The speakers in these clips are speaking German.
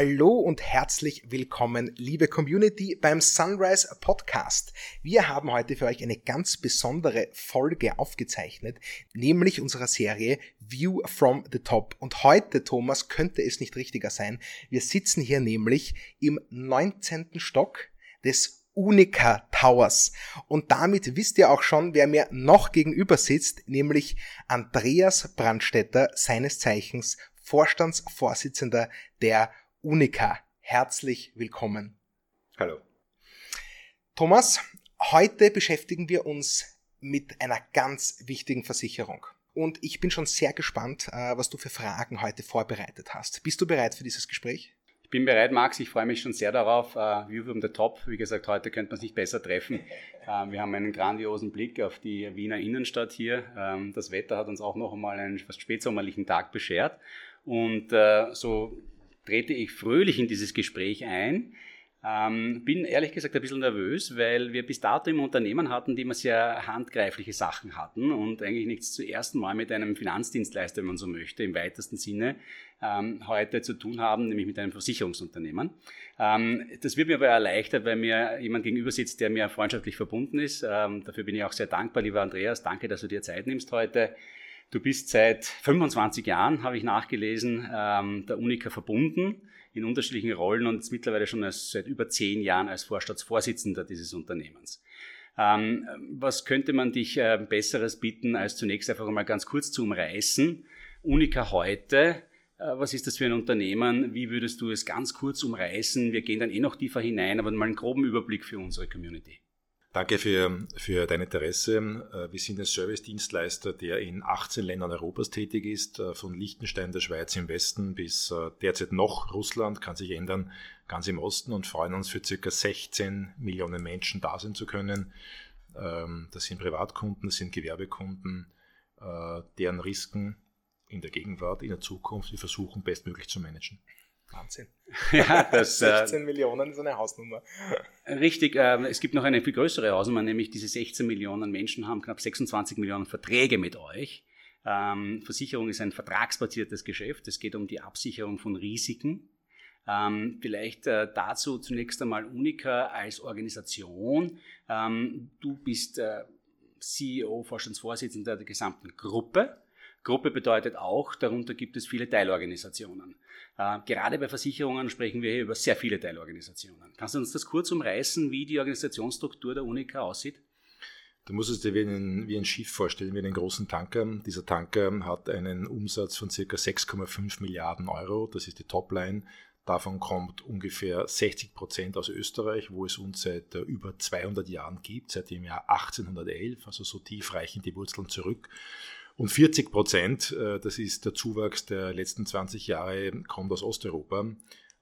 Hallo und herzlich willkommen, liebe Community, beim Sunrise Podcast. Wir haben heute für euch eine ganz besondere Folge aufgezeichnet, nämlich unserer Serie View from the Top. Und heute, Thomas, könnte es nicht richtiger sein. Wir sitzen hier nämlich im 19. Stock des Unica Towers. Und damit wisst ihr auch schon, wer mir noch gegenüber sitzt, nämlich Andreas Brandstetter, seines Zeichens Vorstandsvorsitzender der Unica. Herzlich willkommen. Hallo. Thomas, heute beschäftigen wir uns mit einer ganz wichtigen Versicherung. Und ich bin schon sehr gespannt, äh, was du für Fragen heute vorbereitet hast. Bist du bereit für dieses Gespräch? Ich bin bereit, Max. Ich freue mich schon sehr darauf. Uh, View from the Top. Wie gesagt, heute könnte man es nicht besser treffen. Uh, wir haben einen grandiosen Blick auf die Wiener Innenstadt hier. Uh, das Wetter hat uns auch noch einmal einen fast spätsommerlichen Tag beschert. Und uh, so trete ich fröhlich in dieses Gespräch ein. Ähm, bin ehrlich gesagt ein bisschen nervös, weil wir bis dato im Unternehmen hatten, die immer sehr handgreifliche Sachen hatten und eigentlich nichts zum ersten Mal mit einem Finanzdienstleister, wenn man so möchte, im weitesten Sinne ähm, heute zu tun haben, nämlich mit einem Versicherungsunternehmen. Ähm, das wird mir aber erleichtert, weil mir jemand gegenüber sitzt, der mir freundschaftlich verbunden ist. Ähm, dafür bin ich auch sehr dankbar, lieber Andreas. Danke, dass du dir Zeit nimmst heute. Du bist seit 25 Jahren, habe ich nachgelesen, ähm, der Unica verbunden in unterschiedlichen Rollen und mittlerweile schon seit über zehn Jahren als Vorstandsvorsitzender dieses Unternehmens. Ähm, was könnte man dich äh, Besseres bitten, als zunächst einfach mal ganz kurz zu umreißen? Unica heute, äh, was ist das für ein Unternehmen? Wie würdest du es ganz kurz umreißen? Wir gehen dann eh noch tiefer hinein, aber mal einen groben Überblick für unsere Community. Danke für, für dein Interesse. Äh, wir sind ein Service-Dienstleister, der in 18 Ländern Europas tätig ist, äh, von Liechtenstein, der Schweiz im Westen bis äh, derzeit noch Russland, kann sich ändern, ganz im Osten und freuen uns für circa 16 Millionen Menschen da sein zu können. Ähm, das sind Privatkunden, das sind Gewerbekunden, deren Risiken in der Gegenwart, in der Zukunft wir versuchen bestmöglich zu managen. Wahnsinn. Ja, das, 16 äh, Millionen ist eine Hausnummer. Richtig, äh, es gibt noch eine viel größere Hausnummer, nämlich diese 16 Millionen Menschen haben knapp 26 Millionen Verträge mit euch. Ähm, Versicherung ist ein vertragsbasiertes Geschäft. Es geht um die Absicherung von Risiken. Ähm, vielleicht äh, dazu zunächst einmal Unica als Organisation. Ähm, du bist äh, CEO, Vorstandsvorsitzender der gesamten Gruppe. Gruppe bedeutet auch, darunter gibt es viele Teilorganisationen. Äh, gerade bei Versicherungen sprechen wir hier über sehr viele Teilorganisationen. Kannst du uns das kurz umreißen, wie die Organisationsstruktur der Unica aussieht? Du musst es dir wie ein, wie ein Schiff vorstellen, wie einen großen Tanker. Dieser Tanker hat einen Umsatz von ca. 6,5 Milliarden Euro. Das ist die Topline. Davon kommt ungefähr 60 Prozent aus Österreich, wo es uns seit äh, über 200 Jahren gibt, seit dem Jahr 1811. Also so tief reichen die Wurzeln zurück. Und 40 Prozent, äh, das ist der Zuwachs der letzten 20 Jahre, kommt aus Osteuropa.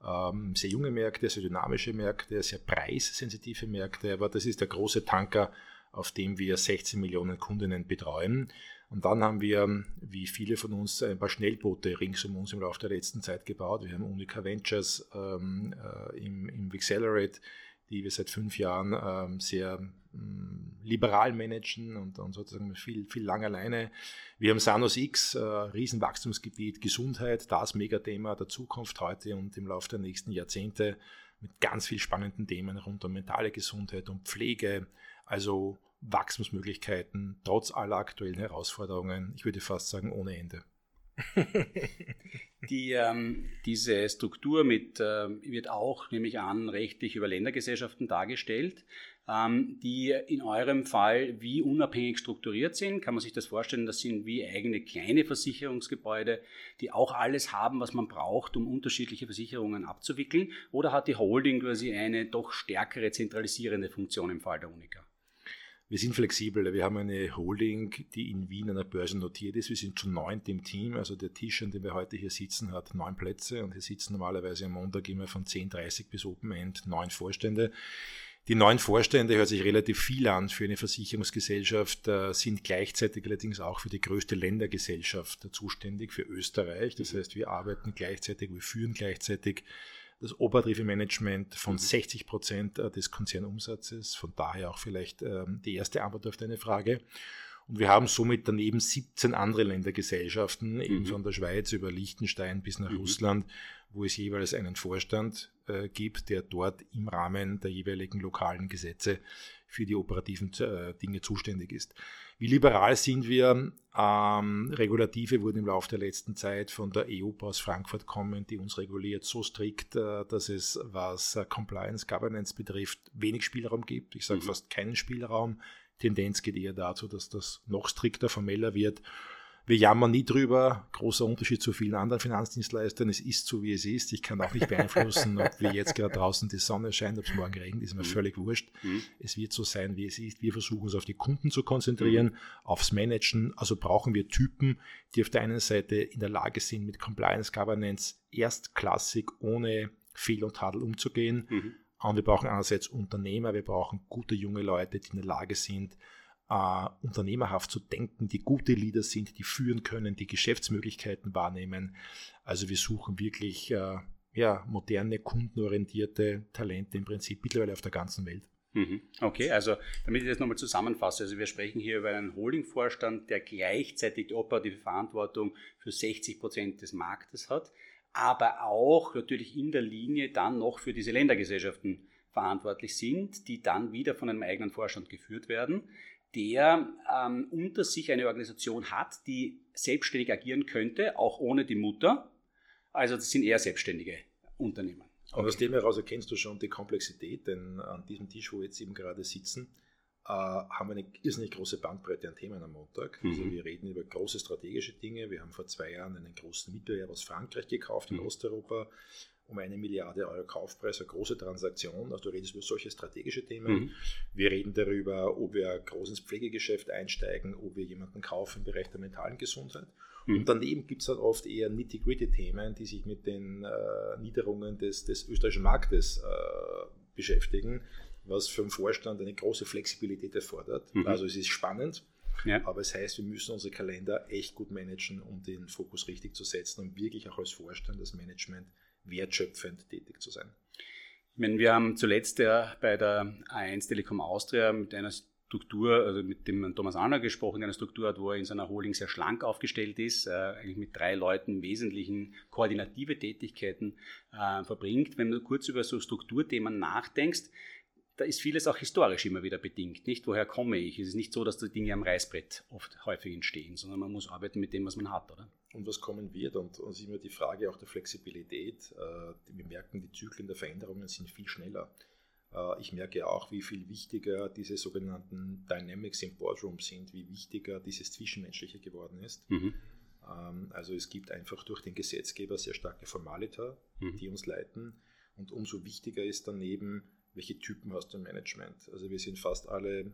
Ähm, sehr junge Märkte, sehr dynamische Märkte, sehr preissensitive Märkte, aber das ist der große Tanker, auf dem wir 16 Millionen Kundinnen betreuen. Und dann haben wir, wie viele von uns, ein paar Schnellboote rings um uns im Laufe der letzten Zeit gebaut. Wir haben Unica Ventures ähm, äh, im, im Accelerate, die wir seit fünf Jahren ähm, sehr liberal managen und, und, sozusagen viel, viel lang alleine. Wir haben Sanus X, äh, Riesenwachstumsgebiet, Gesundheit, das Megathema der Zukunft heute und im Laufe der nächsten Jahrzehnte mit ganz viel spannenden Themen rund um mentale Gesundheit und Pflege. Also Wachstumsmöglichkeiten trotz aller aktuellen Herausforderungen, ich würde fast sagen ohne Ende. Die, ähm, diese Struktur mit, äh, wird auch, nehme ich an, rechtlich über Ländergesellschaften dargestellt, ähm, die in eurem Fall wie unabhängig strukturiert sind. Kann man sich das vorstellen, das sind wie eigene kleine Versicherungsgebäude, die auch alles haben, was man braucht, um unterschiedliche Versicherungen abzuwickeln? Oder hat die Holding quasi eine doch stärkere zentralisierende Funktion im Fall der Unica? Wir sind flexibel. Wir haben eine Holding, die in Wien an der Börse notiert ist. Wir sind schon neunt im Team. Also der Tisch, an dem wir heute hier sitzen, hat neun Plätze und hier sitzen normalerweise am Montag immer von 10.30 bis Open End neun Vorstände. Die neun Vorstände hört sich relativ viel an für eine Versicherungsgesellschaft, äh, sind gleichzeitig allerdings auch für die größte Ländergesellschaft zuständig, für Österreich. Das heißt, wir arbeiten gleichzeitig, wir führen gleichzeitig das operative Management von 60 mhm. Prozent äh, des Konzernumsatzes. Von daher auch vielleicht ähm, die erste Antwort auf deine Frage. Und wir haben somit daneben 17 andere Ländergesellschaften, mhm. eben von der Schweiz über Liechtenstein bis nach mhm. Russland, wo es jeweils einen Vorstand äh, gibt, der dort im Rahmen der jeweiligen lokalen Gesetze für die operativen äh, Dinge zuständig ist. Wie liberal sind wir? Ähm, Regulative wurden im Laufe der letzten Zeit von der EU aus Frankfurt kommen, die uns reguliert, so strikt, äh, dass es, was äh, Compliance Governance betrifft, wenig Spielraum gibt. Ich sage mhm. fast keinen Spielraum. Tendenz geht eher dazu, dass das noch strikter, formeller wird. Wir jammern nie drüber. Großer Unterschied zu vielen anderen Finanzdienstleistern. Es ist so, wie es ist. Ich kann auch nicht beeinflussen, ob wir jetzt gerade draußen die Sonne scheint, ob es morgen regnet, ist mir mhm. völlig wurscht. Mhm. Es wird so sein, wie es ist. Wir versuchen uns auf die Kunden zu konzentrieren, mhm. aufs Managen. Also brauchen wir Typen, die auf der einen Seite in der Lage sind, mit Compliance Governance erstklassig ohne Fehl und Tadel umzugehen. Und wir brauchen einerseits Unternehmer, wir brauchen gute junge Leute, die in der Lage sind, äh, unternehmerhaft zu denken, die gute Leader sind, die führen können, die Geschäftsmöglichkeiten wahrnehmen. Also wir suchen wirklich äh, ja, moderne, kundenorientierte Talente im Prinzip mittlerweile auf der ganzen Welt. Mhm. Okay, also damit ich das nochmal zusammenfasse, also wir sprechen hier über einen Holdingvorstand, der gleichzeitig die operative Verantwortung für 60 Prozent des Marktes hat, aber auch natürlich in der Linie dann noch für diese Ländergesellschaften verantwortlich sind, die dann wieder von einem eigenen Vorstand geführt werden der ähm, unter sich eine Organisation hat, die selbstständig agieren könnte, auch ohne die Mutter. Also das sind eher selbstständige Unternehmen. Und aus dem heraus erkennst du schon die Komplexität, denn an diesem Tisch, wo wir jetzt eben gerade sitzen, haben wir eine irrsinnig große Bandbreite an Themen am Montag. Mhm. Also wir reden über große strategische Dinge. Wir haben vor zwei Jahren einen großen Mitbewerber aus Frankreich gekauft in mhm. Osteuropa um eine Milliarde Euro Kaufpreis, eine große Transaktion. Also du redest über solche strategische Themen. Mhm. Wir reden darüber, ob wir groß ins Pflegegeschäft einsteigen, ob wir jemanden kaufen im Bereich der mentalen Gesundheit. Mhm. Und daneben gibt es halt oft eher nitty-gritty-Themen, die sich mit den äh, Niederungen des, des österreichischen Marktes äh, beschäftigen, was für den Vorstand eine große Flexibilität erfordert. Mhm. Also es ist spannend. Ja. Aber es heißt, wir müssen unsere Kalender echt gut managen, um den Fokus richtig zu setzen und wirklich auch als Vorstand, das Management wertschöpfend tätig zu sein. Ich meine, wir haben zuletzt ja bei der A1 Telekom Austria mit einer Struktur, also mit dem Thomas Anner gesprochen, einer Struktur hat, wo er in seiner Holding sehr schlank aufgestellt ist, äh, eigentlich mit drei Leuten wesentlichen koordinative Tätigkeiten äh, verbringt. Wenn du kurz über so Strukturthemen nachdenkst, da ist vieles auch historisch immer wieder bedingt. Nicht, woher komme ich? Es ist nicht so, dass die Dinge am Reißbrett oft häufig entstehen, sondern man muss arbeiten mit dem, was man hat, oder? Und was kommen wird. Und uns immer die Frage auch der Flexibilität. Äh, wir merken, die Zyklen der Veränderungen sind viel schneller. Äh, ich merke auch, wie viel wichtiger diese sogenannten Dynamics im Boardroom sind, wie wichtiger dieses Zwischenmenschliche geworden ist. Mhm. Ähm, also es gibt einfach durch den Gesetzgeber sehr starke Formalita, mhm. die uns leiten. Und umso wichtiger ist daneben, welche Typen hast du im Management. Also wir sind fast alle,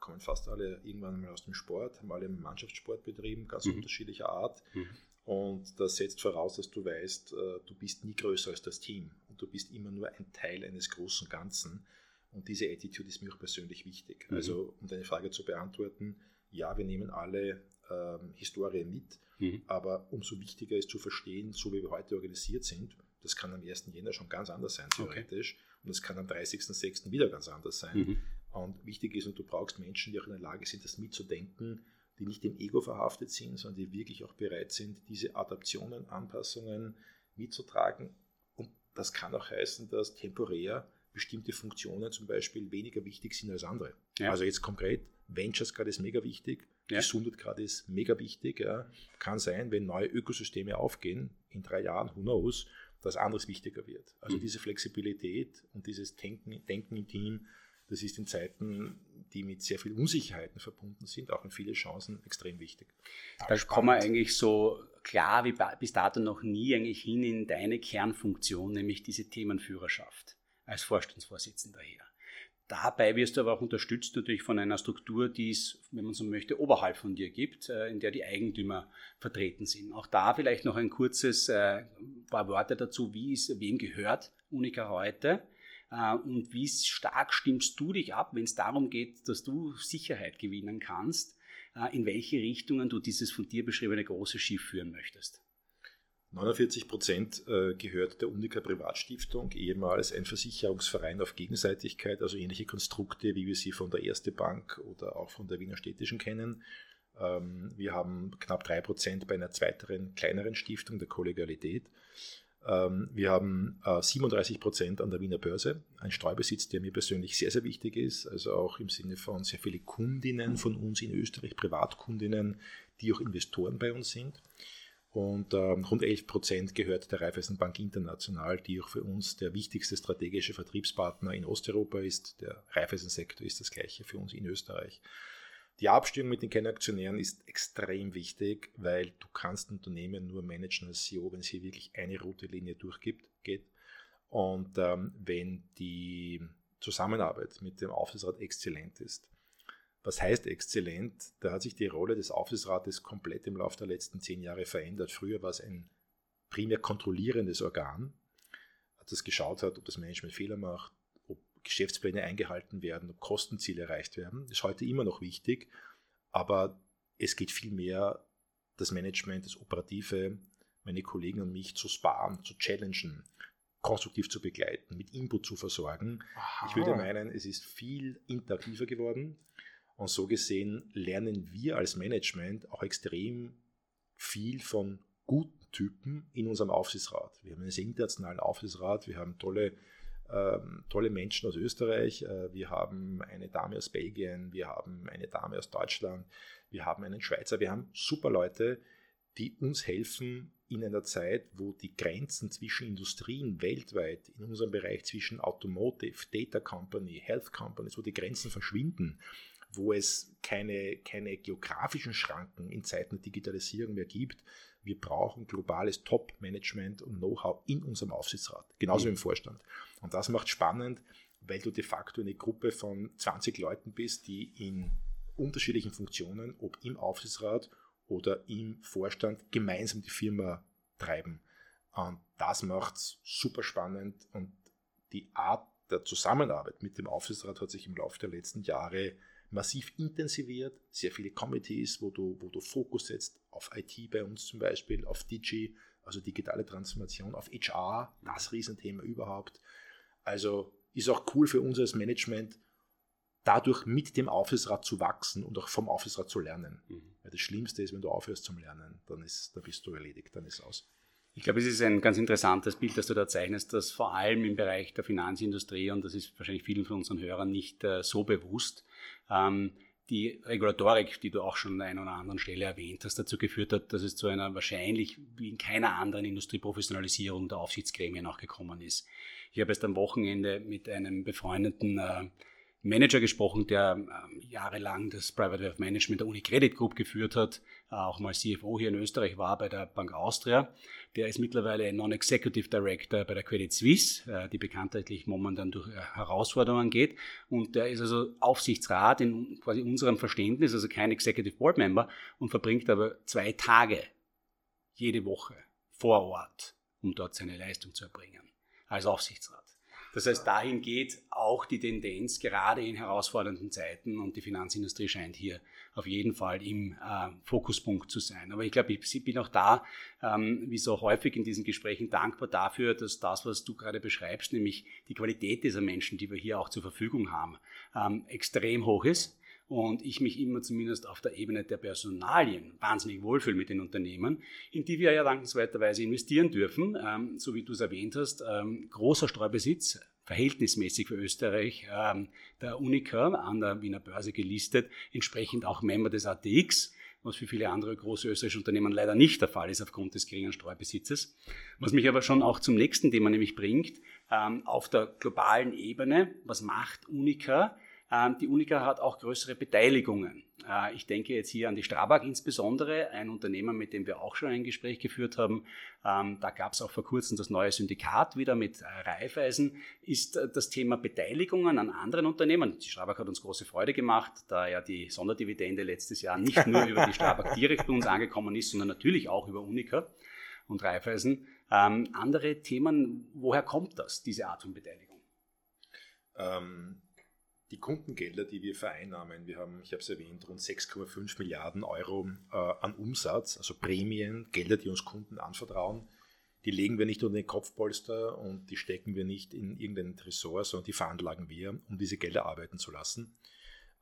kommen fast alle irgendwann mal aus dem Sport, haben alle Mannschaftssport betrieben, ganz mhm. unterschiedlicher Art. Mhm. Und das setzt voraus, dass du weißt, äh, du bist nie größer als das Team und du bist immer nur ein Teil eines großen Ganzen. Und diese Attitude ist mir auch persönlich wichtig. Mhm. Also, um deine Frage zu beantworten, ja, wir nehmen alle ähm, Historie mit, mhm. aber umso wichtiger ist zu verstehen, so wie wir heute organisiert sind, das kann am 1. Jänner schon ganz anders sein, theoretisch. Okay. Und es kann am 30.06. wieder ganz anders sein. Mhm. Und wichtig ist, und du brauchst Menschen, die auch in der Lage sind, das mitzudenken, die nicht im Ego verhaftet sind, sondern die wirklich auch bereit sind, diese Adaptionen, Anpassungen mitzutragen. Und das kann auch heißen, dass temporär bestimmte Funktionen zum Beispiel weniger wichtig sind als andere. Ja. Also jetzt konkret, Ventures gerade ist mega wichtig, ja. Gesundheit gerade ist mega wichtig. Ja. Kann sein, wenn neue Ökosysteme aufgehen, in drei Jahren, who knows, dass anderes wichtiger wird. Also mhm. diese Flexibilität und dieses Denken, Denken im Team, das ist in Zeiten, die mit sehr vielen Unsicherheiten verbunden sind, auch in viele Chancen extrem wichtig. Da kommen wir eigentlich so klar wie bis dato noch nie eigentlich hin in deine Kernfunktion, nämlich diese Themenführerschaft als Vorstandsvorsitzender her. Dabei wirst du aber auch unterstützt natürlich von einer Struktur, die es, wenn man so möchte, oberhalb von dir gibt, äh, in der die Eigentümer vertreten sind. Auch da vielleicht noch ein kurzes äh, paar Worte dazu, wie es wem gehört Unica heute äh, und wie stark stimmst du dich ab, wenn es darum geht, dass du Sicherheit gewinnen kannst, in welche Richtungen du dieses von dir beschriebene große Schiff führen möchtest. 49 Prozent äh, gehört der Unica Privatstiftung, ehemals ein Versicherungsverein auf Gegenseitigkeit, also ähnliche Konstrukte, wie wir sie von der Erste Bank oder auch von der Wiener Städtischen kennen. Ähm, wir haben knapp 3 Prozent bei einer zweiteren, kleineren Stiftung, der Kollegialität. Ähm, wir haben 37 Prozent an der Wiener Börse, ein Streubesitz, der mir persönlich sehr, sehr wichtig ist, also auch im Sinne von sehr viele Kundinnen von uns in Österreich, Privatkundinnen, die auch Investoren bei uns sind. Und ähm, rund 11 Prozent gehört der Raiffeisenbank International, die auch für uns der wichtigste strategische Vertriebspartner in Osteuropa ist. Der Raiffeisensektor ist das gleiche für uns in Österreich. Die Abstimmung mit den Kernaktionären ist extrem wichtig, weil du kannst Unternehmen nur managen als CEO, wenn es hier wirklich eine rote Linie durchgibt, geht. Und ähm, wenn die Zusammenarbeit mit dem Aufsichtsrat exzellent ist. Was heißt exzellent? Da hat sich die Rolle des Aufsichtsrates komplett im Laufe der letzten zehn Jahre verändert. Früher war es ein primär kontrollierendes Organ, das geschaut hat, ob das Management Fehler macht, ob Geschäftspläne eingehalten werden, ob Kostenziele erreicht werden. Das ist heute immer noch wichtig, aber es geht vielmehr das Management, das Operative, meine Kollegen und mich zu sparen, zu challengen, konstruktiv zu begleiten, mit Input zu versorgen. Aha. Ich würde meinen, es ist viel interaktiver geworden. Und so gesehen lernen wir als Management auch extrem viel von guten Typen in unserem Aufsichtsrat. Wir haben einen sehr internationalen Aufsichtsrat, wir haben tolle, ähm, tolle Menschen aus Österreich, äh, wir haben eine Dame aus Belgien, wir haben eine Dame aus Deutschland, wir haben einen Schweizer, wir haben super Leute, die uns helfen in einer Zeit, wo die Grenzen zwischen Industrien weltweit, in unserem Bereich zwischen Automotive, Data Company, Health Companies, wo die Grenzen verschwinden wo es keine, keine geografischen Schranken in Zeiten der Digitalisierung mehr gibt. Wir brauchen globales Top-Management und Know-how in unserem Aufsichtsrat, genauso mhm. wie im Vorstand. Und das macht spannend, weil du de facto eine Gruppe von 20 Leuten bist, die in unterschiedlichen Funktionen, ob im Aufsichtsrat oder im Vorstand, gemeinsam die Firma treiben. Und das macht es super spannend und die Art der Zusammenarbeit mit dem Aufsichtsrat hat sich im Laufe der letzten Jahre massiv intensiviert, sehr viele Committees, wo du, wo du Fokus setzt auf IT bei uns zum Beispiel, auf Digi, also digitale Transformation, auf HR, das Riesenthema überhaupt. Also ist auch cool für uns als Management, dadurch mit dem Aufsichtsrat zu wachsen und auch vom Aufsichtsrat zu lernen. Mhm. Weil das Schlimmste ist, wenn du aufhörst zum Lernen, dann, ist, dann bist du erledigt, dann ist es aus. Ich glaube, es ist ein ganz interessantes Bild, das du da zeichnest, dass vor allem im Bereich der Finanzindustrie, und das ist wahrscheinlich vielen von unseren Hörern nicht äh, so bewusst, ähm, die Regulatorik, die du auch schon an einer oder anderen Stelle erwähnt hast, dazu geführt hat, dass es zu einer wahrscheinlich wie in keiner anderen Industrieprofessionalisierung der Aufsichtsgremien auch gekommen ist. Ich habe erst am Wochenende mit einem befreundeten äh, Manager gesprochen, der ähm, jahrelang das Private Wealth Management der Unicredit Group geführt hat, äh, auch mal CFO hier in Österreich war bei der Bank Austria. Der ist mittlerweile Non-Executive Director bei der Credit Suisse, äh, die bekanntlich momentan durch äh, Herausforderungen geht. Und der ist also Aufsichtsrat in quasi unserem Verständnis, also kein Executive Board Member und verbringt aber zwei Tage jede Woche vor Ort, um dort seine Leistung zu erbringen als Aufsichtsrat. Das heißt, dahin geht auch die Tendenz, gerade in herausfordernden Zeiten und die Finanzindustrie scheint hier auf jeden Fall im äh, Fokuspunkt zu sein. Aber ich glaube, ich bin auch da, ähm, wie so häufig in diesen Gesprächen, dankbar dafür, dass das, was du gerade beschreibst, nämlich die Qualität dieser Menschen, die wir hier auch zur Verfügung haben, ähm, extrem hoch ist und ich mich immer zumindest auf der Ebene der Personalien wahnsinnig wohlfühle mit den Unternehmen, in die wir ja dankenswerterweise investieren dürfen, ähm, so wie du es erwähnt hast, ähm, großer Streubesitz, verhältnismäßig für Österreich, ähm, der Unica an der Wiener Börse gelistet, entsprechend auch Member des ATX, was für viele andere große österreichische Unternehmen leider nicht der Fall ist aufgrund des geringen Streubesitzes. Was mich aber schon auch zum nächsten Thema nämlich bringt, ähm, auf der globalen Ebene, was macht Unica? Ähm, die Unica hat auch größere Beteiligungen. Äh, ich denke jetzt hier an die Strabag insbesondere, ein Unternehmen, mit dem wir auch schon ein Gespräch geführt haben. Ähm, da gab es auch vor kurzem das neue Syndikat wieder mit äh, Raiffeisen. Ist äh, das Thema Beteiligungen an anderen Unternehmen, die Strabag hat uns große Freude gemacht, da ja die Sonderdividende letztes Jahr nicht nur über die Strabag direkt bei uns angekommen ist, sondern natürlich auch über Unica und Raiffeisen. Ähm, andere Themen, woher kommt das, diese Art von Beteiligung? Ähm die Kundengelder, die wir vereinnahmen, wir haben, ich habe es erwähnt, rund 6,5 Milliarden Euro äh, an Umsatz, also Prämien, Gelder, die uns Kunden anvertrauen. die legen wir nicht unter den Kopfpolster und die stecken wir nicht in irgendeinen Tresor, sondern die veranlagen wir, um diese Gelder arbeiten zu lassen.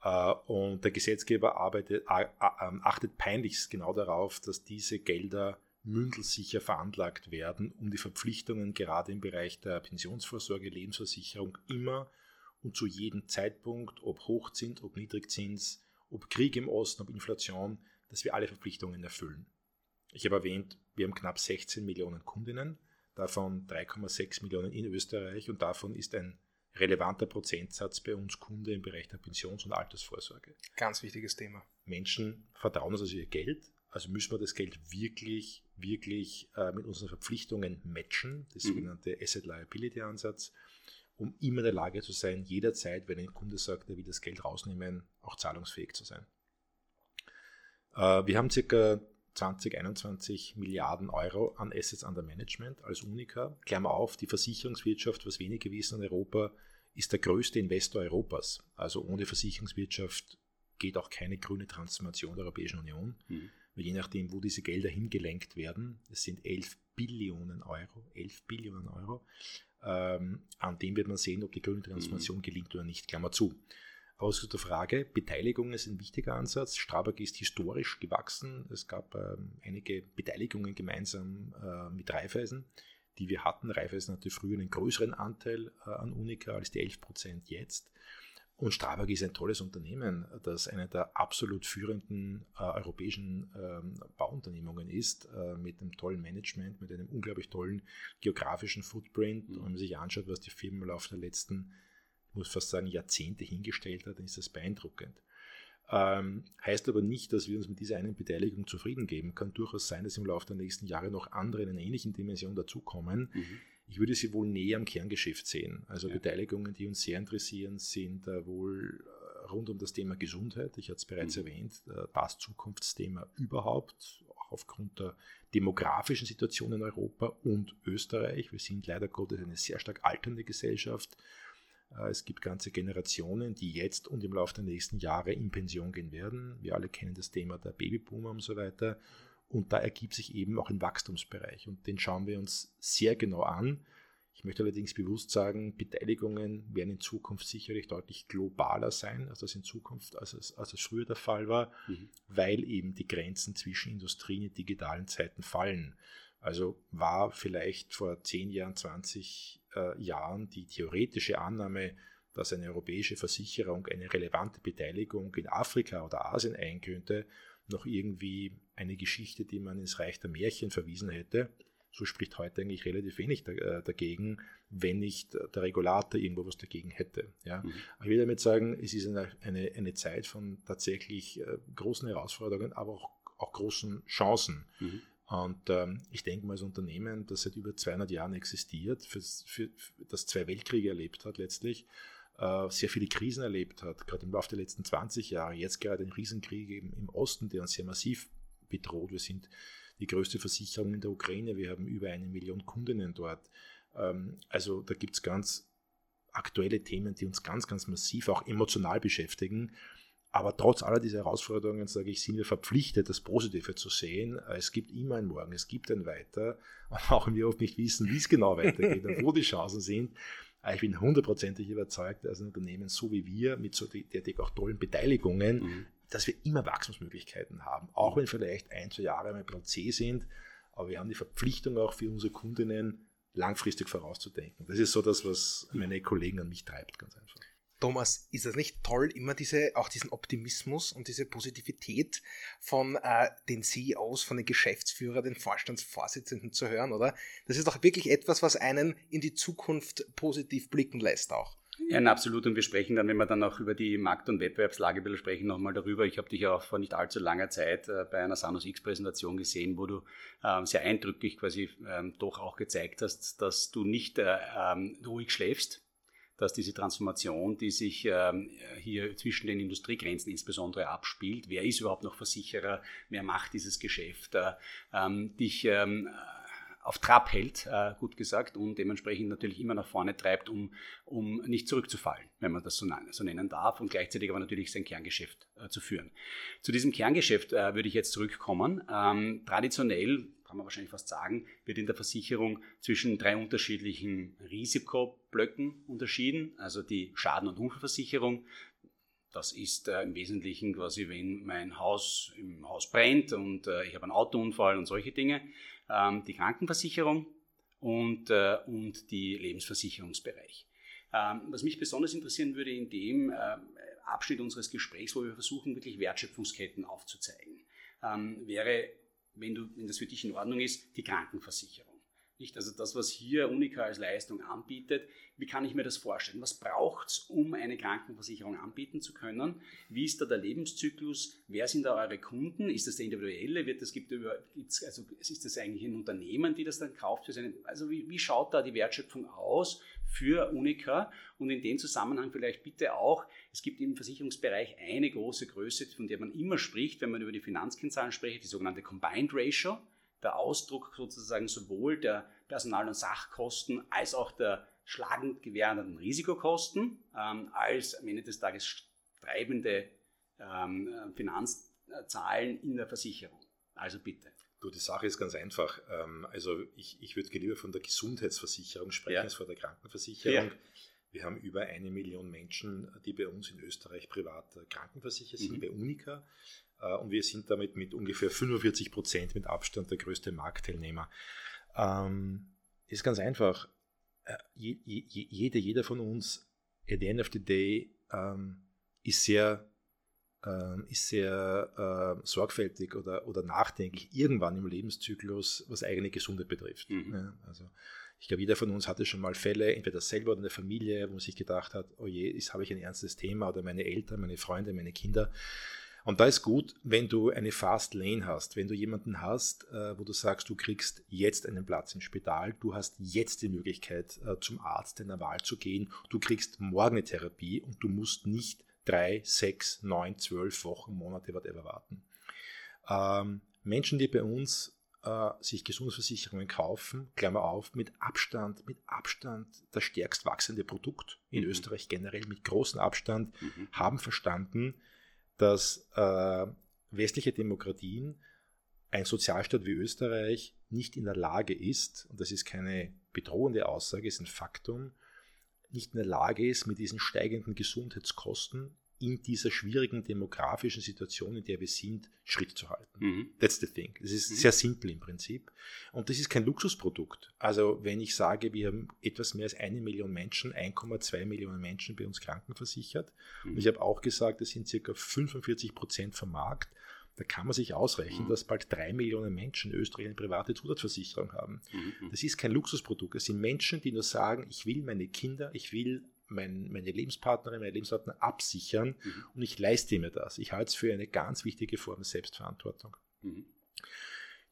Äh, und der Gesetzgeber arbeitet, ähm, achtet peinlichst genau darauf, dass diese Gelder mündelsicher veranlagt werden, um die Verpflichtungen gerade im Bereich der Pensionsvorsorge, Lebensversicherung immer und zu jedem Zeitpunkt, ob Hochzins, ob Niedrigzins, ob Krieg im Osten, ob Inflation, dass wir alle Verpflichtungen erfüllen. Ich habe erwähnt, wir haben knapp 16 Millionen Kundinnen, davon 3,6 Millionen in Österreich und davon ist ein relevanter Prozentsatz bei uns Kunde im Bereich der Pensions- und Altersvorsorge. Ganz wichtiges Thema. Menschen vertrauen uns also ihr Geld, also müssen wir das Geld wirklich, wirklich äh, mit unseren Verpflichtungen matchen, das mhm. sogenannte Asset Liability Ansatz, um immer in der Lage zu sein, jederzeit, wenn ein Kunde sagt, er will das Geld rausnehmen, auch zahlungsfähig zu sein. Äh, wir haben ca. 20, 21 Milliarden Euro an Assets under Management als Unica. Klammer auf, die Versicherungswirtschaft, was wenige wissen in Europa, ist der größte Investor Europas. Also ohne Versicherungswirtschaft geht auch keine grüne Transformation der Europäischen Union. Mhm. Weil je nachdem, wo diese Gelder hingelenkt werden, es sind 11 Billionen Euro, 11 Billionen Euro, ähm, an dem wird man sehen, ob die grüne Transformation mhm. gelingt oder nicht. Klammer zu. Ausgesuchte Frage. Beteiligung ist ein wichtiger Ansatz. Strabag ist historisch gewachsen. Es gab ähm, einige Beteiligungen gemeinsam äh, mit Raiffeisen, die wir hatten. Raiffeisen hatte früher einen größeren Anteil äh, an Unica als die 11 Prozent jetzt. Und Strabag ist ein tolles Unternehmen, das eine der absolut führenden äh, europäischen ähm, Bauunternehmungen ist, äh, mit einem tollen Management, mit einem unglaublich tollen geografischen Footprint. Mhm. Und wenn man sich anschaut, was die Firma im Laufe der letzten ich muss fast sagen, Jahrzehnte hingestellt hat, dann ist das beeindruckend. Ähm, heißt aber nicht, dass wir uns mit dieser einen Beteiligung zufrieden geben. Kann durchaus sein, dass im Laufe der nächsten Jahre noch andere in einer ähnlichen Dimension dazukommen. Mhm. Ich würde sie wohl näher am Kerngeschäft sehen. Also ja. Beteiligungen, die uns sehr interessieren, sind äh, wohl äh, rund um das Thema Gesundheit. Ich hatte es bereits mhm. erwähnt, äh, das Zukunftsthema überhaupt, auch aufgrund der demografischen Situation in Europa und Österreich. Wir sind leider Gottes eine sehr stark alternde Gesellschaft es gibt ganze Generationen, die jetzt und im Laufe der nächsten Jahre in Pension gehen werden. Wir alle kennen das Thema der Babyboomer und so weiter. Und da ergibt sich eben auch ein Wachstumsbereich. Und den schauen wir uns sehr genau an. Ich möchte allerdings bewusst sagen, Beteiligungen werden in Zukunft sicherlich deutlich globaler sein, als das in Zukunft, als es, als es früher der Fall war, mhm. weil eben die Grenzen zwischen Industrie und digitalen Zeiten fallen. Also war vielleicht vor 10 Jahren, 20 äh, Jahren die theoretische Annahme, dass eine europäische Versicherung eine relevante Beteiligung in Afrika oder Asien ein könnte, noch irgendwie eine Geschichte, die man ins Reich der Märchen verwiesen hätte. So spricht heute eigentlich relativ wenig äh, dagegen, wenn nicht der Regulator irgendwo was dagegen hätte. Ja. Mhm. Ich will damit sagen, es ist eine, eine, eine Zeit von tatsächlich äh, großen Herausforderungen, aber auch, auch großen Chancen. Mhm. Und ähm, ich denke mal, als Unternehmen, das seit über 200 Jahren existiert, für, für, das zwei Weltkriege erlebt hat letztlich, sehr viele Krisen erlebt hat, gerade im Laufe der letzten 20 Jahre, jetzt gerade ein Riesenkrieg eben im Osten, der uns sehr massiv bedroht. Wir sind die größte Versicherung in der Ukraine, wir haben über eine Million Kundinnen dort. Ähm, also da gibt es ganz aktuelle Themen, die uns ganz, ganz massiv auch emotional beschäftigen. Aber trotz aller dieser Herausforderungen, sage ich, sind wir verpflichtet, das Positive zu sehen. Es gibt immer ein Morgen, es gibt ein Weiter, auch wenn wir oft nicht wissen, wie es genau weitergeht und wo die Chancen sind. Ich bin hundertprozentig überzeugt, dass ein Unternehmen so wie wir, mit so derartig auch tollen Beteiligungen, mhm. dass wir immer Wachstumsmöglichkeiten haben. Auch wenn vielleicht ein, zwei Jahre mal Plan C sind, aber wir haben die Verpflichtung auch für unsere Kundinnen, langfristig vorauszudenken. Das ist so das, was meine Kollegen an mich treibt, ganz einfach. Thomas, ist das nicht toll, immer diese, auch diesen Optimismus und diese Positivität von äh, den CEOs, von den Geschäftsführern, den Vorstandsvorsitzenden zu hören, oder? Das ist doch wirklich etwas, was einen in die Zukunft positiv blicken lässt auch. Ja, absolut. Und wir sprechen dann, wenn wir dann auch über die Markt- und Wettbewerbslage ein sprechen, nochmal darüber. Ich habe dich ja auch vor nicht allzu langer Zeit äh, bei einer Sanus X-Präsentation gesehen, wo du ähm, sehr eindrücklich quasi ähm, doch auch gezeigt hast, dass du nicht äh, ähm, ruhig schläfst, dass diese Transformation, die sich ähm, hier zwischen den Industriegrenzen insbesondere abspielt, wer ist überhaupt noch Versicherer, wer macht dieses Geschäft, äh, ähm, dich ähm, auf Trab hält, äh, gut gesagt, und dementsprechend natürlich immer nach vorne treibt, um, um nicht zurückzufallen, wenn man das so, nennen darf, und gleichzeitig aber natürlich sein Kerngeschäft äh, zu führen. Zu diesem Kerngeschäft würde ich jetzt zurückkommen. Traditionell kann man wahrscheinlich fast sagen, wird in der Versicherung zwischen drei unterschiedlichen Risikoblöcken unterschieden. Also die Schaden- und Unfallversicherung. Das ist äh, im Wesentlichen quasi, wenn mein Haus im Haus brennt und äh, ich habe einen Autounfall und solche Dinge. Ähm, die Krankenversicherung und, äh, und die Lebensversicherungsbereich. Ähm, was mich besonders interessieren würde in dem äh, Abschnitt unseres Gesprächs, wo wir versuchen, wirklich Wertschöpfungsketten aufzuzeigen, ähm, wäre, wenn, du, wenn das für dich in Ordnung ist, die Krankenversicherung. Nicht? Also das, was hier Unica als Leistung anbietet, wie kann ich mir das vorstellen? Was braucht es, um eine Krankenversicherung anbieten zu können? Wie ist da der Lebenszyklus? Wer sind da eure Kunden? Ist das der individuelle? Wird das, gibt über, also ist das eigentlich ein Unternehmen, die das dann kauft seine, also wie, wie schaut da die Wertschöpfung aus für Unica? Und in dem Zusammenhang vielleicht bitte auch, es gibt im Versicherungsbereich eine große Größe, von der man immer spricht, wenn man über die Finanzkennzahlen spricht, die sogenannte Combined Ratio der Ausdruck sozusagen sowohl der Personal- und Sachkosten als auch der schlagend gewährenden Risikokosten ähm, als am Ende des Tages treibende ähm, Finanzzahlen in der Versicherung. Also bitte. Du, die Sache ist ganz einfach. Ähm, also ich, ich würde lieber von der Gesundheitsversicherung sprechen ja. als von der Krankenversicherung. Ja. Wir haben über eine Million Menschen, die bei uns in Österreich privat krankenversichert sind, mhm. bei Unica. Äh, und wir sind damit mit ungefähr 45 Prozent mit Abstand der größte Marktteilnehmer. Ähm, ist ganz einfach. Äh, je, je, jeder, jeder von uns, at the end of the day, ähm, ist sehr, ähm, ist sehr äh, sorgfältig oder, oder nachdenklich irgendwann im Lebenszyklus, was eigene Gesundheit betrifft. Mhm. Ja, also ich glaube, jeder von uns hatte schon mal Fälle, entweder selber oder in der Familie, wo man sich gedacht hat, oh je, jetzt habe ich ein ernstes Thema oder meine Eltern, meine Freunde, meine Kinder. Und da ist gut, wenn du eine Fast Lane hast, wenn du jemanden hast, äh, wo du sagst, du kriegst jetzt einen Platz im Spital, du hast jetzt die Möglichkeit, äh, zum Arzt deiner Wahl zu gehen, du kriegst morgen eine Therapie und du musst nicht drei, sechs, neun, zwölf Wochen, Monate, whatever warten. Ähm, Menschen, die bei uns äh, sich Gesundheitsversicherungen kaufen, Klammer auf, mit Abstand, mit Abstand das stärkst wachsende Produkt in mhm. Österreich generell, mit großem Abstand, mhm. haben verstanden, dass äh, westliche Demokratien, ein Sozialstaat wie Österreich, nicht in der Lage ist, und das ist keine bedrohende Aussage, ist ein Faktum, nicht in der Lage ist, mit diesen steigenden Gesundheitskosten in dieser schwierigen demografischen Situation, in der wir sind, Schritt zu halten. Mhm. That's the thing. Das ist mhm. sehr simpel im Prinzip. Und das ist kein Luxusprodukt. Also wenn ich sage, wir haben etwas mehr als eine Million Menschen, 1,2 Millionen Menschen bei uns krankenversichert. Mhm. Und ich habe auch gesagt, das sind circa 45 Prozent vom Markt. Da kann man sich ausrechnen, mhm. dass bald drei Millionen Menschen in Österreich eine private Zusatzversicherung haben. Mhm. Das ist kein Luxusprodukt. Es sind Menschen, die nur sagen, ich will meine Kinder, ich will mein, meine Lebenspartnerin, meine Lebenspartner absichern mhm. und ich leiste mir das. Ich halte es für eine ganz wichtige Form der Selbstverantwortung.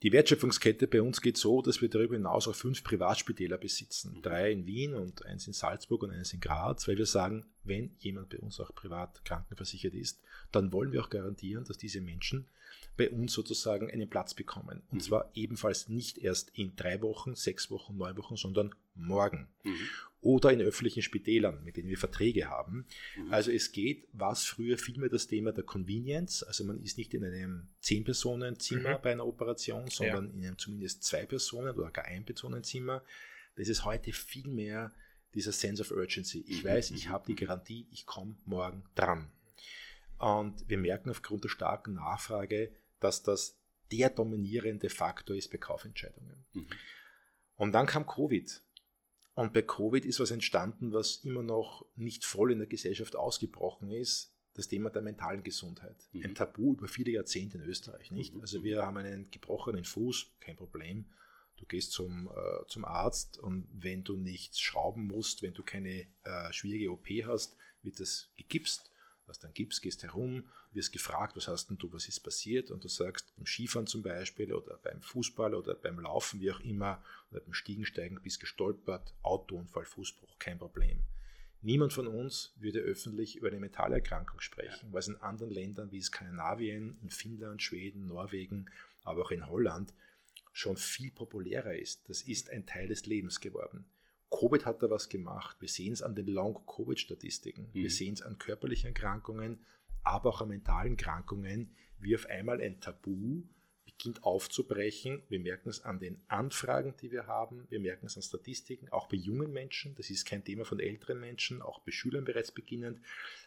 Die Wertschöpfungskette bei uns geht so, dass wir darüber hinaus auch fünf Privatspitäler besitzen. Mhm. Drei in Wien und eins in Salzburg und eins in Graz, weil wir sagen, wenn jemand bei uns auch privat krankenversichert ist, dann wollen wir auch garantieren, dass diese Menschen bei uns sozusagen einen Platz bekommen. Und mhm. zwar ebenfalls nicht erst in drei Wochen, sechs Wochen, neun Wochen, sondern morgen. Mhm oder in öffentlichen Spitälern, mit denen wir Verträge haben. Mhm. Also es geht, was früher vielmehr das Thema der Convenience, also man ist nicht in einem Zehn-Personen-Zimmer mhm. bei einer Operation, sondern ja. in einem zumindest Zwei-Personen- oder gar Ein-Personen-Zimmer. Das ist heute vielmehr dieser Sense of Urgency. Ich mhm. weiß, ich habe die Garantie, ich komme morgen dran. Und wir merken aufgrund der starken Nachfrage, dass das der dominierende Faktor ist bei Kaufentscheidungen. Mhm. Und dann kam Covid. Und bei Covid ist was entstanden, was immer noch nicht voll in der Gesellschaft ausgebrochen ist, das Thema der mentalen Gesundheit. Mhm. Ein Tabu über viele Jahrzehnte in Österreich, nicht? Mhm. Also wir haben einen gebrochenen Fuß, kein Problem. Du gehst zum, äh, zum Arzt und wenn du nichts schrauben musst, wenn du keine äh, schwierige OP hast, wird das gegipst hast dann Gips, gehst herum, wirst gefragt, was hast denn du, was ist passiert und du sagst beim Skifahren zum Beispiel oder beim Fußball oder beim Laufen, wie auch immer, oder beim Stiegensteigen bist gestolpert, Autounfall, Fußbruch, kein Problem. Niemand von uns würde öffentlich über eine Metalerkrankung sprechen, ja. weil es in anderen Ländern wie Skandinavien, in Finnland, Schweden, Norwegen, aber auch in Holland schon viel populärer ist. Das ist ein Teil des Lebens geworden. Covid hat da was gemacht. Wir sehen es an den Long-Covid-Statistiken. Mhm. Wir sehen es an körperlichen Erkrankungen, aber auch an mentalen Erkrankungen, wie auf einmal ein Tabu beginnt aufzubrechen. Wir merken es an den Anfragen, die wir haben. Wir merken es an Statistiken, auch bei jungen Menschen. Das ist kein Thema von älteren Menschen, auch bei Schülern bereits beginnend.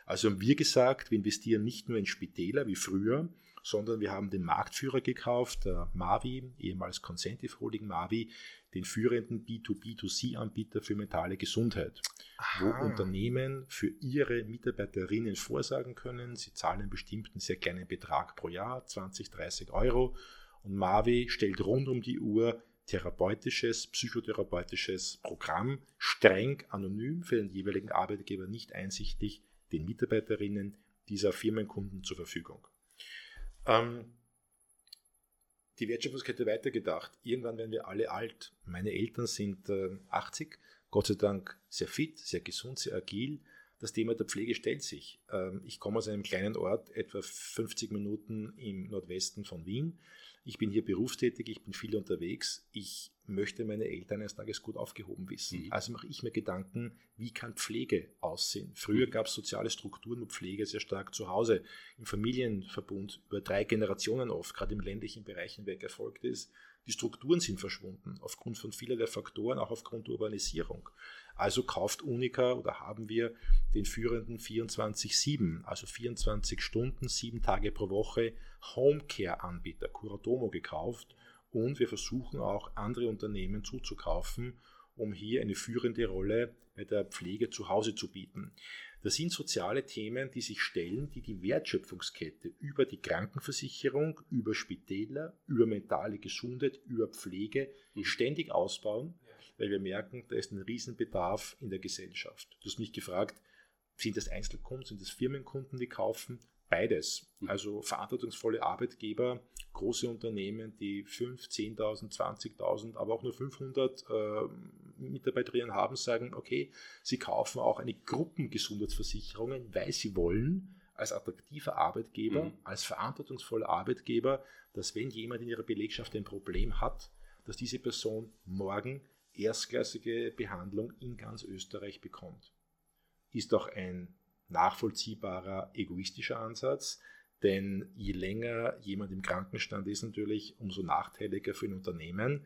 Also haben wir gesagt, wir investieren nicht nur in Spitäler wie früher, sondern wir haben den Marktführer gekauft, der Mavi, ehemals Consentive Holding Mavi, den führenden B2B2C-Anbieter für mentale Gesundheit, Aha. wo Unternehmen für ihre Mitarbeiterinnen vorsagen können. Sie zahlen einen bestimmten sehr kleinen Betrag pro Jahr, 20, 30 Euro. Und Mavi stellt rund um die Uhr therapeutisches, psychotherapeutisches Programm, streng anonym für den jeweiligen Arbeitgeber nicht einsichtig, den Mitarbeiterinnen dieser Firmenkunden zur Verfügung. Ähm, die Wertschöpfungskette weitergedacht. Irgendwann werden wir alle alt. Meine Eltern sind äh, 80, Gott sei Dank sehr fit, sehr gesund, sehr agil. Das Thema der Pflege stellt sich. Ähm, ich komme aus einem kleinen Ort, etwa 50 Minuten im Nordwesten von Wien. Ich bin hier berufstätig, ich bin viel unterwegs. Ich möchte meine Eltern eines Tages gut aufgehoben wissen. Mhm. Also mache ich mir Gedanken, wie kann Pflege aussehen? Früher mhm. gab es soziale Strukturen, wo Pflege sehr stark zu Hause im Familienverbund über drei Generationen oft, gerade im ländlichen Bereich hinweg erfolgt ist. Die Strukturen sind verschwunden, aufgrund von vielerlei Faktoren, auch aufgrund der Urbanisierung. Also kauft Unica oder haben wir den führenden 24-7, also 24 Stunden, sieben Tage pro Woche Homecare-Anbieter Curatomo gekauft und wir versuchen auch andere Unternehmen zuzukaufen, um hier eine führende Rolle bei der Pflege zu Hause zu bieten. Das sind soziale Themen, die sich stellen, die die Wertschöpfungskette über die Krankenversicherung, über Spitäler, über mentale Gesundheit, über Pflege mhm. ständig ausbauen, weil wir merken, da ist ein Riesenbedarf in der Gesellschaft. Du hast mich gefragt, sind das Einzelkunden, sind das Firmenkunden, die kaufen? Beides. Mhm. Also verantwortungsvolle Arbeitgeber, große Unternehmen, die 5, 10.000, 20.000, aber auch nur 500 äh, Mitarbeiterinnen haben, sagen, okay, sie kaufen auch eine Gruppengesundheitsversicherung, weil sie wollen, als attraktiver Arbeitgeber, mhm. als verantwortungsvoller Arbeitgeber, dass wenn jemand in ihrer Belegschaft ein Problem hat, dass diese Person morgen erstklassige Behandlung in ganz Österreich bekommt. Ist auch ein nachvollziehbarer, egoistischer Ansatz, denn je länger jemand im Krankenstand ist, natürlich, umso nachteiliger für ein Unternehmen.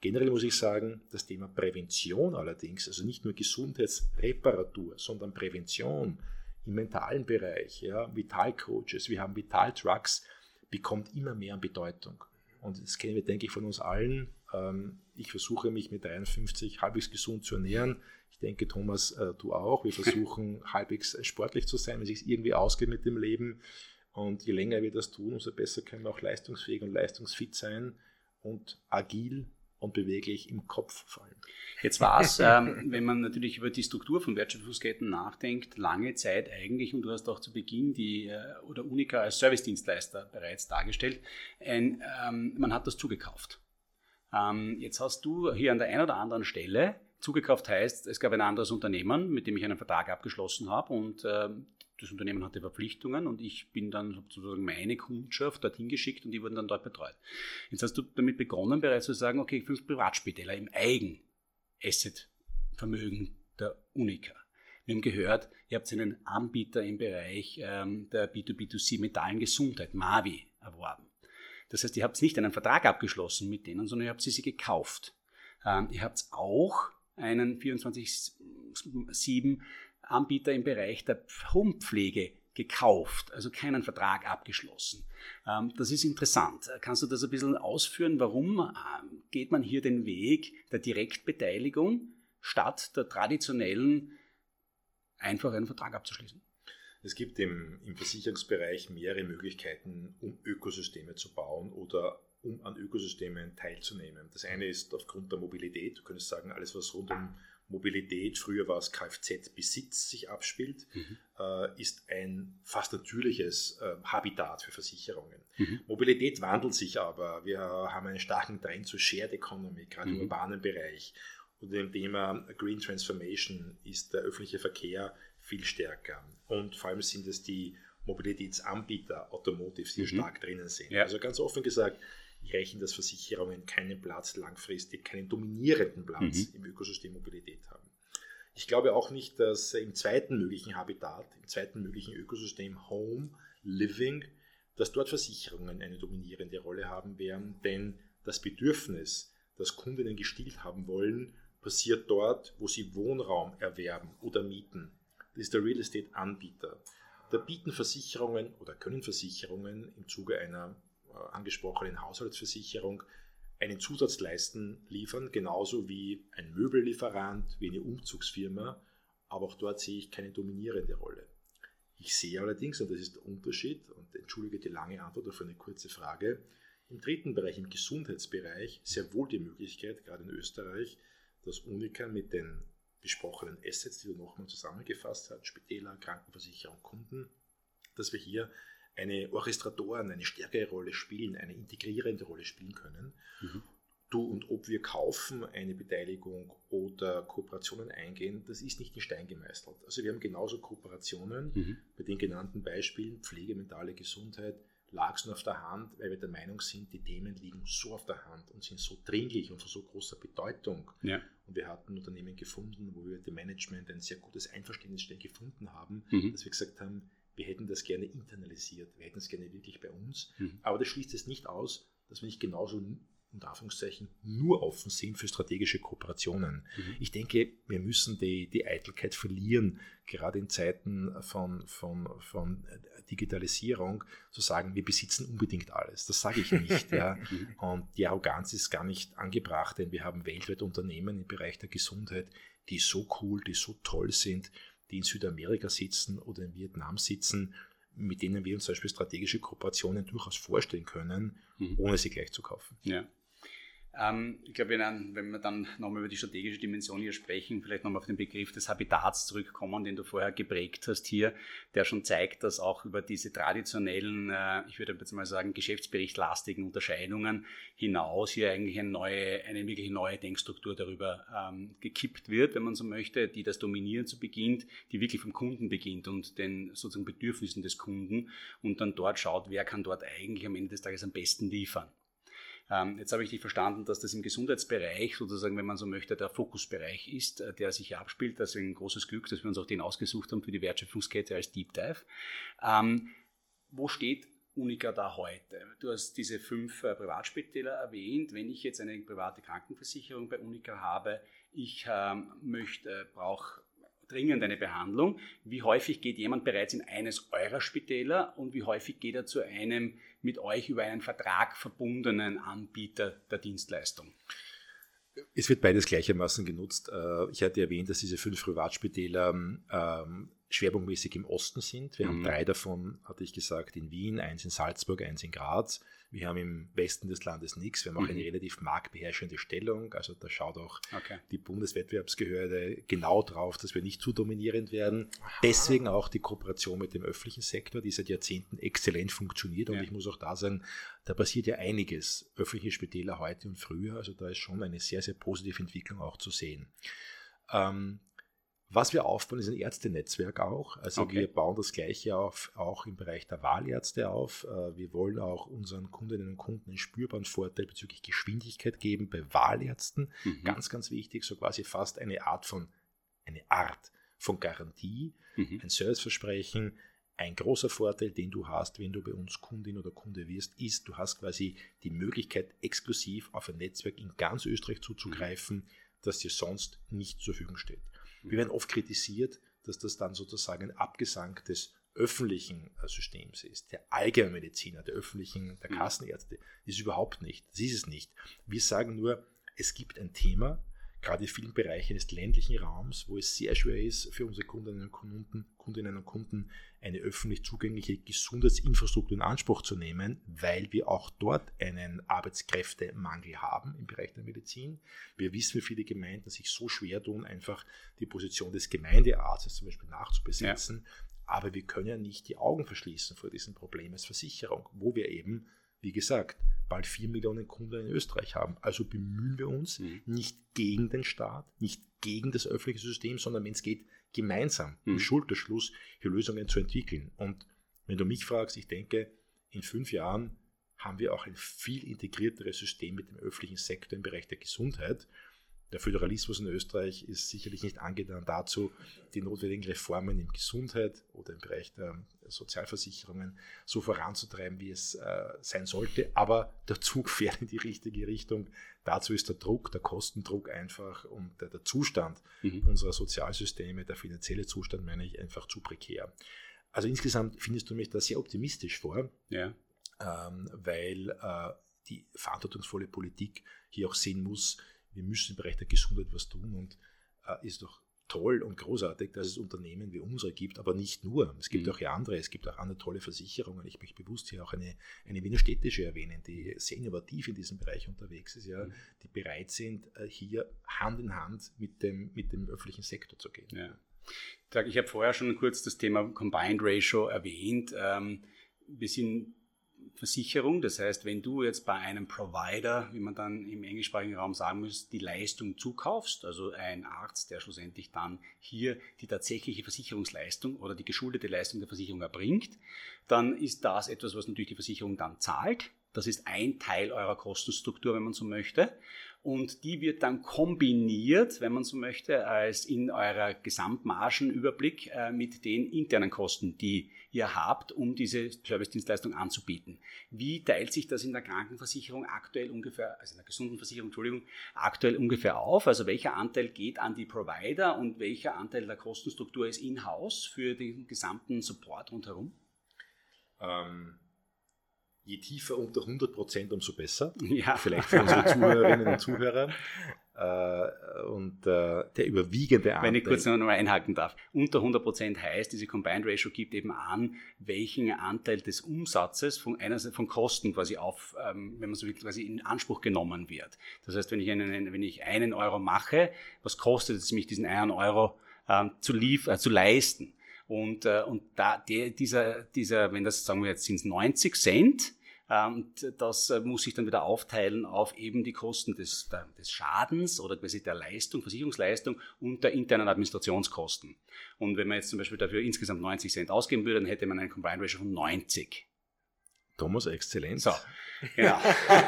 Generell muss ich sagen, das Thema Prävention allerdings, also nicht nur Gesundheitsreparatur, sondern Prävention im mentalen Bereich, ja, Vitalcoaches, wir haben Vitaltrucks, bekommt immer mehr an Bedeutung. Und das kennen wir, denke ich, von uns allen. Ähm, ich versuche mich mit 53 halbwegs gesund zu ernähren. Ich denke, Thomas, äh, du auch. Wir versuchen halbwegs sportlich zu sein, wenn es sich irgendwie ausgeht mit dem Leben. Und je länger wir das tun, umso besser können wir auch leistungsfähig und leistungsfit sein und agil und beweglich im Kopf fallen. Jetzt war es, ähm, wenn man natürlich über die Struktur von Wertschöpfungsketten nachdenkt, lange Zeit eigentlich, und du hast auch zu Beginn die äh, oder Unica als Servicedienstleister bereits dargestellt, ein, ähm, man hat das zugekauft. Ähm, jetzt hast du hier an der einen oder anderen Stelle Zugekauft heißt, es gab ein anderes Unternehmen, mit dem ich einen Vertrag abgeschlossen habe und äh, das Unternehmen hatte Verpflichtungen und ich bin dann sozusagen meine Kundschaft dorthin geschickt und die wurden dann dort betreut. Jetzt hast du damit begonnen, bereits zu sagen, okay, fünf Privatspitäler im Eigen-Asset-Vermögen der Unica. Wir haben gehört, ihr habt einen Anbieter im Bereich ähm, der B2B2C Metallen Gesundheit, Mavi, erworben. Das heißt, ihr habt nicht einen Vertrag abgeschlossen mit denen, sondern ihr habt sie, sie gekauft. Ähm, ihr habt auch einen 24-7 Anbieter im Bereich der Homepflege gekauft, also keinen Vertrag abgeschlossen. Ähm, das ist interessant. Kannst du das ein bisschen ausführen? Warum ähm, geht man hier den Weg der Direktbeteiligung statt der traditionellen einfach einen Vertrag abzuschließen? Es gibt im, im Versicherungsbereich mehrere Möglichkeiten, um Ökosysteme zu bauen oder um an Ökosystemen teilzunehmen. Das eine ist aufgrund der Mobilität. Du könntest sagen, alles, was rund um Mobilität, früher war es Kfz-Besitz, sich abspielt, mhm. äh, ist ein fast natürliches äh, Habitat für Versicherungen. Mhm. Mobilität wandelt sich aber. Wir haben einen starken Trend zur Shared Economy, gerade mhm. im urbanen Bereich. Und dem Thema Green Transformation ist der öffentliche Verkehr viel stärker. Und vor allem sind es die Mobilitätsanbieter, Automotives, die mhm. stark drinnen sind. Ja. Also ganz offen gesagt, ich rechne, dass Versicherungen keinen Platz langfristig, keinen dominierenden Platz mhm. im Ökosystem Mobilität haben. Ich glaube auch nicht, dass im zweiten möglichen Habitat, im zweiten möglichen Ökosystem Home, Living, dass dort Versicherungen eine dominierende Rolle haben werden, denn das Bedürfnis, das Kundinnen gestillt haben wollen, passiert dort, wo sie Wohnraum erwerben oder mieten. Das ist der Real Estate Anbieter. Da bieten Versicherungen oder können Versicherungen im Zuge einer äh, angesprochenen Haushaltsversicherung einen Zusatzleisten liefern, genauso wie ein Möbellieferant, wie eine Umzugsfirma, aber auch dort sehe ich keine dominierende Rolle. Ich sehe allerdings, und das ist der Unterschied, und entschuldige die lange Antwort auf eine kurze Frage, im dritten Bereich, im Gesundheitsbereich, sehr wohl die Möglichkeit, gerade in Österreich, dass Unica mit den besprochenen Assets, die du nochmal zusammengefasst hast, Spitäler, Krankenversicherung, Kunden, dass wir hier eine Orchestratoren, eine stärkere Rolle spielen, eine integrierende Rolle spielen können. Mhm. Du und ob wir kaufen, eine Beteiligung oder Kooperationen eingehen, das ist nicht in Stein gemeißelt. Also wir haben genauso Kooperationen mhm. bei den genannten Beispielen, Pflege, mentale Gesundheit, lag es nur auf der Hand, weil wir der Meinung sind, die Themen liegen so auf der Hand und sind so dringlich und von so großer Bedeutung. Ja. Und wir hatten Unternehmen gefunden, wo wir dem Management ein sehr gutes Einverständnis gefunden haben, mhm. dass wir gesagt haben, wir hätten das gerne internalisiert, wir hätten es gerne wirklich bei uns. Mhm. Aber das schließt es nicht aus, dass wir nicht genauso unter Anführungszeichen nur offen sind für strategische Kooperationen. Mhm. Ich denke, wir müssen die, die Eitelkeit verlieren, gerade in Zeiten von, von, von Digitalisierung, zu sagen, wir besitzen unbedingt alles. Das sage ich nicht. ja. Mhm. Und die Arroganz ist gar nicht angebracht, denn wir haben weltweit Unternehmen im Bereich der Gesundheit, die so cool, die so toll sind, die in Südamerika sitzen oder in Vietnam sitzen, mit denen wir uns zum Beispiel strategische Kooperationen durchaus vorstellen können, mhm. ohne sie gleich zu kaufen. Ja. Ähm, ich glaube, wenn, wir dann nochmal über die strategische Dimension hier sprechen, vielleicht nochmal auf den Begriff des Habitats zurückkommen, den du vorher geprägt hast hier, der schon zeigt, dass auch über diese traditionellen, äh, ich würde jetzt mal sagen, geschäftsberichtlastigen Unterscheidungen hinaus hier eigentlich eine neue, eine wirklich neue Denkstruktur darüber ähm, gekippt wird, wenn man so möchte, die das Dominieren zu beginnt, die wirklich vom Kunden beginnt und den sozusagen Bedürfnissen des Kunden und dann dort schaut, wer kann dort eigentlich am Ende des Tages am besten liefern. Ähm, jetzt habe ich dich verstanden, dass das im Gesundheitsbereich sozusagen, wenn man so möchte, der Fokusbereich ist, äh, der sich abspielt. Deswegen ein großes Glück, dass wir uns auch den ausgesucht haben für die Wertschöpfungskette als Deep Dive. Ähm, wo steht Unica da heute? Du hast diese fünf äh, Privatspitäler erwähnt. Wenn ich jetzt eine private Krankenversicherung bei Unica habe, ich ähm, möchte, brauche dringend eine Behandlung. Wie häufig geht jemand bereits in eines eurer Spitäler und wie häufig geht er zu einem mit euch über einen Vertrag verbundenen Anbieter der Dienstleistung? Es wird beides gleichermaßen genutzt. Äh, ich hatte erwähnt, dass diese fünf Privatspitäler ähm, schwerpunktmäßig im Osten sind. Wir mhm. haben drei davon, hatte ich gesagt, in Wien, eins in Salzburg, eins in Graz. Wir haben im Westen des Landes nichts. Wir haben auch mhm. eine relativ marktbeherrschende Stellung. Also da schaut auch okay. die Bundeswettbewerbsgehörde genau drauf, dass wir nicht zu dominierend werden. Aha. Deswegen auch die Kooperation mit dem öffentlichen Sektor, die seit Jahrzehnten exzellent funktioniert. Und ja. ich muss auch da sagen, da passiert ja einiges. Öffentliche Spitäler heute und früher. Also da ist schon eine sehr, sehr positive Entwicklung auch zu sehen. Ähm, was wir aufbauen, ist ein Ärztenetzwerk auch. Also okay. wir bauen das Gleiche auf, auch im Bereich der Wahlärzte auf. Äh, wir wollen auch unseren Kundinnen und Kunden einen spürbaren Vorteil bezüglich Geschwindigkeit geben bei Wahlärzten. Mhm. Ganz, ganz wichtig, so quasi fast eine Art von, eine Art von Garantie, mhm. ein Serviceversprechen. Ein großer Vorteil, den du hast, wenn du bei uns Kundin oder Kunde wirst, ist, du hast quasi die Möglichkeit, exklusiv auf ein Netzwerk in ganz Österreich zuzugreifen, mhm. das dir sonst nicht zur Verfügung steht. Wir werden oft kritisiert, dass das dann sozusagen ein Abgesang des öffentlichen äh, Systems ist, der Allgemeinmediziner, der öffentlichen, der mhm. Kassenärzte, ist überhaupt nicht. Das ist es nicht. Wir sagen nur, es gibt ein Thema, gerade in vielen Bereichen des ländlichen Raums, wo es sehr schwer ist, für unsere Kundinnen und Kunden, Kundinnen und Kunden eine öffentlich zugängliche Gesundheitsinfrastruktur in Anspruch zu nehmen, weil wir auch dort einen Arbeitskräftemangel haben im Bereich der Medizin. Wir wissen, wie viele Gemeinden sich so schwer tun, einfach die Position des Gemeindearztes zum Beispiel nachzubesetzen. Ja. Aber wir können ja nicht die Augen verschließen vor diesem Problem als Versicherung, wo wir eben wie gesagt, bald vier Millionen Kunden in Österreich haben. Also bemühen wir uns mhm. nicht gegen den Staat, nicht gegen das öffentliche System, sondern wenn es geht, gemeinsam mhm. im Schulterschluss hier Lösungen zu entwickeln. Und wenn du mich fragst, ich denke, in fünf Jahren haben wir auch ein viel integrierteres System mit dem öffentlichen Sektor im Bereich der Gesundheit. Der Föderalismus in Österreich ist sicherlich nicht angetan dazu, die notwendigen Reformen in Gesundheit oder im Bereich der Sozialversicherungen so voranzutreiben, wie es äh, sein sollte. Aber der Zug fährt in die richtige Richtung. Dazu ist der Druck, der Kostendruck einfach und der, der Zustand mhm. unserer Sozialsysteme, der finanzielle Zustand, meine ich, einfach zu prekär. Also insgesamt findest du mich da sehr optimistisch vor, ja. ähm, weil äh, die verantwortungsvolle Politik hier auch sehen muss, wir müssen im Bereich der Gesundheit was tun und äh, ist doch toll und großartig, dass es Unternehmen wie unsere gibt, aber nicht nur. Es gibt mhm. auch ja andere, es gibt auch andere tolle Versicherungen. Ich möchte bewusst hier auch eine, eine Wiener Städtische erwähnen, die sehr innovativ in diesem Bereich unterwegs ist, ja, mhm. die bereit sind, äh, hier Hand in Hand mit dem, mit dem öffentlichen Sektor zu gehen. Ja. Ich habe vorher schon kurz das Thema Combined Ratio erwähnt. Ähm, wir sind Versicherung. Das heißt, wenn du jetzt bei einem Provider, wie man dann im englischsprachigen Raum sagen muss, die Leistung zukaufst, also ein Arzt, der schlussendlich dann hier die tatsächliche Versicherungsleistung oder die geschuldete Leistung der Versicherung erbringt, dann ist das etwas, was natürlich die Versicherung dann zahlt. Das ist ein Teil eurer Kostenstruktur, wenn man so möchte und die wird dann kombiniert, wenn man so möchte, als in eurer Gesamtmargenüberblick äh, mit den internen Kosten, die ihr habt, um diese Servicedienstleistung anzubieten. Wie teilt sich das in der Krankenversicherung aktuell ungefähr, also in der gesunden Versicherung, Entschuldigung, aktuell ungefähr auf? Also welcher Anteil geht an die Provider und welcher Anteil der Kostenstruktur ist in-house für den gesamten Support rundherum? Ähm je tiefer unter 100 Prozent, umso besser. Ja. Vielleicht für unsere Zuhörerinnen und Zuhörer. Äh, und äh, der überwiegende Anteil. Wenn ich kurz noch mal einhaken darf. Unter 100 Prozent heißt, diese Combined Ratio gibt eben an, welchen Anteil des Umsatzes von einerseits von Kosten quasi auf, ähm, wenn man so will, quasi in Anspruch genommen wird. Das heißt, wenn ich einen, wenn ich einen Euro mache, was kostet es mich, diesen einen Euro ähm, zu, lief, äh, zu leisten? Und, äh, und da der, dieser, dieser, wenn das sagen wir jetzt sind es 90 Cent, ähm, das äh, muss sich dann wieder aufteilen auf eben die Kosten des, des Schadens oder quasi der Leistung, Versicherungsleistung und der internen Administrationskosten. Und wenn man jetzt zum Beispiel dafür insgesamt 90 Cent ausgeben würde, dann hätte man eine Combined Ratio von 90. Thomas Exzellenz. So, genau.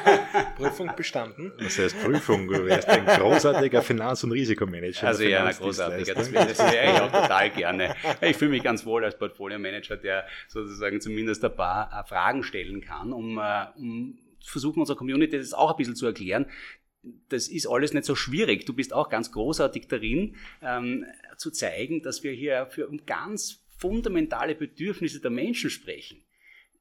Prüfung bestanden. Das heißt Prüfung, du wärst ein großartiger Finanz- und Risikomanager. Also ja, ein großartiger, das wäre wär ich auch total gerne. Ich fühle mich ganz wohl als Portfolio-Manager, der sozusagen zumindest ein paar äh, Fragen stellen kann, um, äh, um versuchen unserer Community das auch ein bisschen zu erklären. Das ist alles nicht so schwierig. Du bist auch ganz großartig darin, ähm, zu zeigen, dass wir hier für um ganz fundamentale Bedürfnisse der Menschen sprechen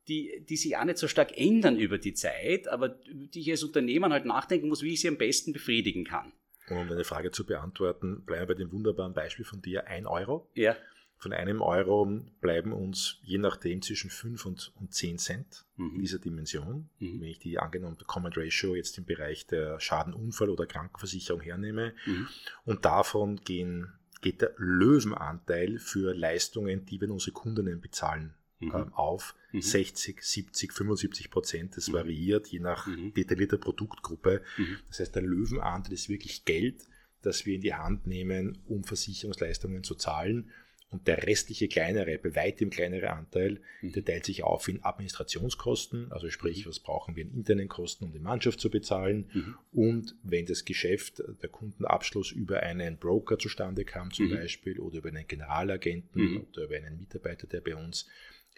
die, die sich auch nicht so stark ändern über die Zeit, aber die ich als Unternehmer halt nachdenken muss, wie ich sie am besten befriedigen kann. Um deine Frage zu beantworten, bleiben wir bei dem wunderbaren Beispiel von dir, ein Euro. Ja. Von einem Euro bleiben uns je nachdem zwischen 5 und, und 10 Cent mhm. in dieser Dimension. Mhm. Wenn ich die angenommene Common Ratio jetzt im Bereich der Schadenunfall- oder Krankenversicherung hernehme mhm. und davon gehen, geht der Löwenanteil für Leistungen, die wir unsere Kundinnen bezahlen, mhm. Ähm, auf mhm. 60, 70, 75 Prozent. Das mhm. variiert je nach mhm. detaillierter Produktgruppe. Mhm. Das heißt, der Löwenanteil ist wirklich Geld, das wir in die Hand nehmen, um Versicherungsleistungen zu zahlen. Und der restliche kleinere, bei weitem kleinere Anteil, mhm. der teilt sich auf in Administrationskosten, also sprich, was brauchen wir in internen Kosten, um die Mannschaft zu bezahlen. Mhm. Und wenn das Geschäft, der Kundenabschluss über einen Broker zustande kam zum mhm. Beispiel oder über einen Generalagenten oder über einen Mitarbeiter, der bei uns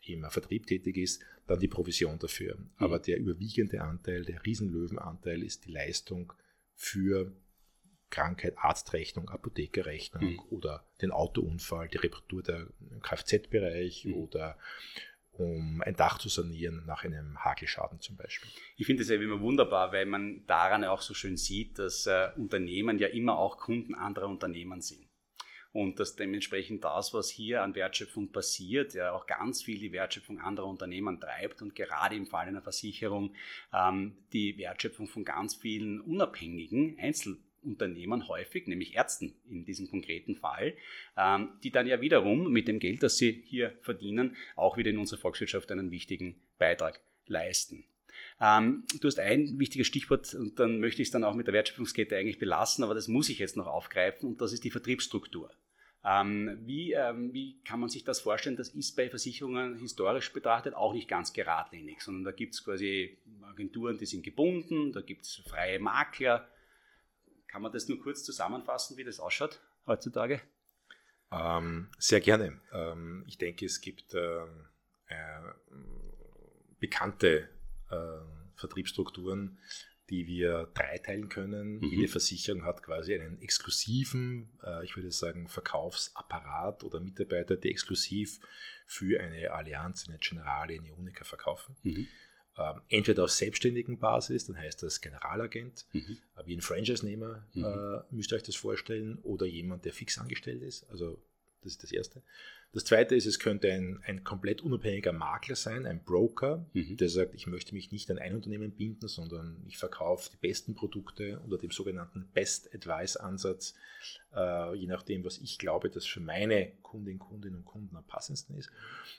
im Vertrieb tätig ist, dann die Provision dafür. Mhm. Aber der überwiegende Anteil, der Riesenlöwenanteil ist die Leistung für Krankheit, Arztrechnung, Apothekerrechnung mhm. oder den Autounfall, die Reparatur der Kfz-Bereich mhm. oder um ein Dach zu sanieren nach einem Hagelschaden zum Beispiel. Ich finde es ja immer wunderbar, weil man daran auch so schön sieht, dass äh, Unternehmen ja immer auch Kunden anderer Unternehmen sind und dass dementsprechend das, was hier an Wertschöpfung passiert, ja auch ganz viel die Wertschöpfung anderer Unternehmen treibt und gerade im Fall einer Versicherung ähm, die Wertschöpfung von ganz vielen unabhängigen Einzelunternehmen häufig, nämlich Ärzten in diesem konkreten Fall, ähm, die dann ja wiederum mit dem Geld, das sie hier verdienen, auch wieder in unserer Volkswirtschaft einen wichtigen Beitrag leisten. Ähm, du hast ein wichtiges Stichwort und dann möchte ich es dann auch mit der Wertschöpfungskette eigentlich belassen, aber das muss ich jetzt noch aufgreifen und das ist die Vertriebsstruktur. Ähm, wie, ähm, wie kann man sich das vorstellen? Das ist bei Versicherungen historisch betrachtet auch nicht ganz geradlinig, sondern da gibt es quasi Agenturen, die sind gebunden, da gibt es freie Makler. Kann man das nur kurz zusammenfassen, wie das ausschaut heutzutage? Ähm, sehr gerne. Ähm, ich denke, es gibt äh, äh, bekannte äh, Vertriebsstrukturen, die wir dreiteilen können. Mhm. Jede Versicherung hat quasi einen exklusiven, äh, ich würde sagen, Verkaufsapparat oder Mitarbeiter, die exklusiv für eine Allianz, eine Generale, eine Unica verkaufen. Mhm. Ähm, entweder auf selbstständigen Basis, dann heißt das Generalagent, mhm. Äh, wie ein Franchise-Nehmer, mhm. äh, müsst ihr euch das vorstellen, oder jemand, der fix angestellt ist. Also das ist das Erste. Das zweite ist, es könnte ein, ein komplett unabhängiger Makler sein, ein Broker, mhm. der sagt, ich möchte mich nicht an ein Unternehmen binden, sondern ich verkaufe die besten Produkte unter dem sogenannten Best Advice Ansatz, äh, je nachdem, was ich glaube, dass für meine Kundinnen, Kundinnen und Kunden am passendsten ist.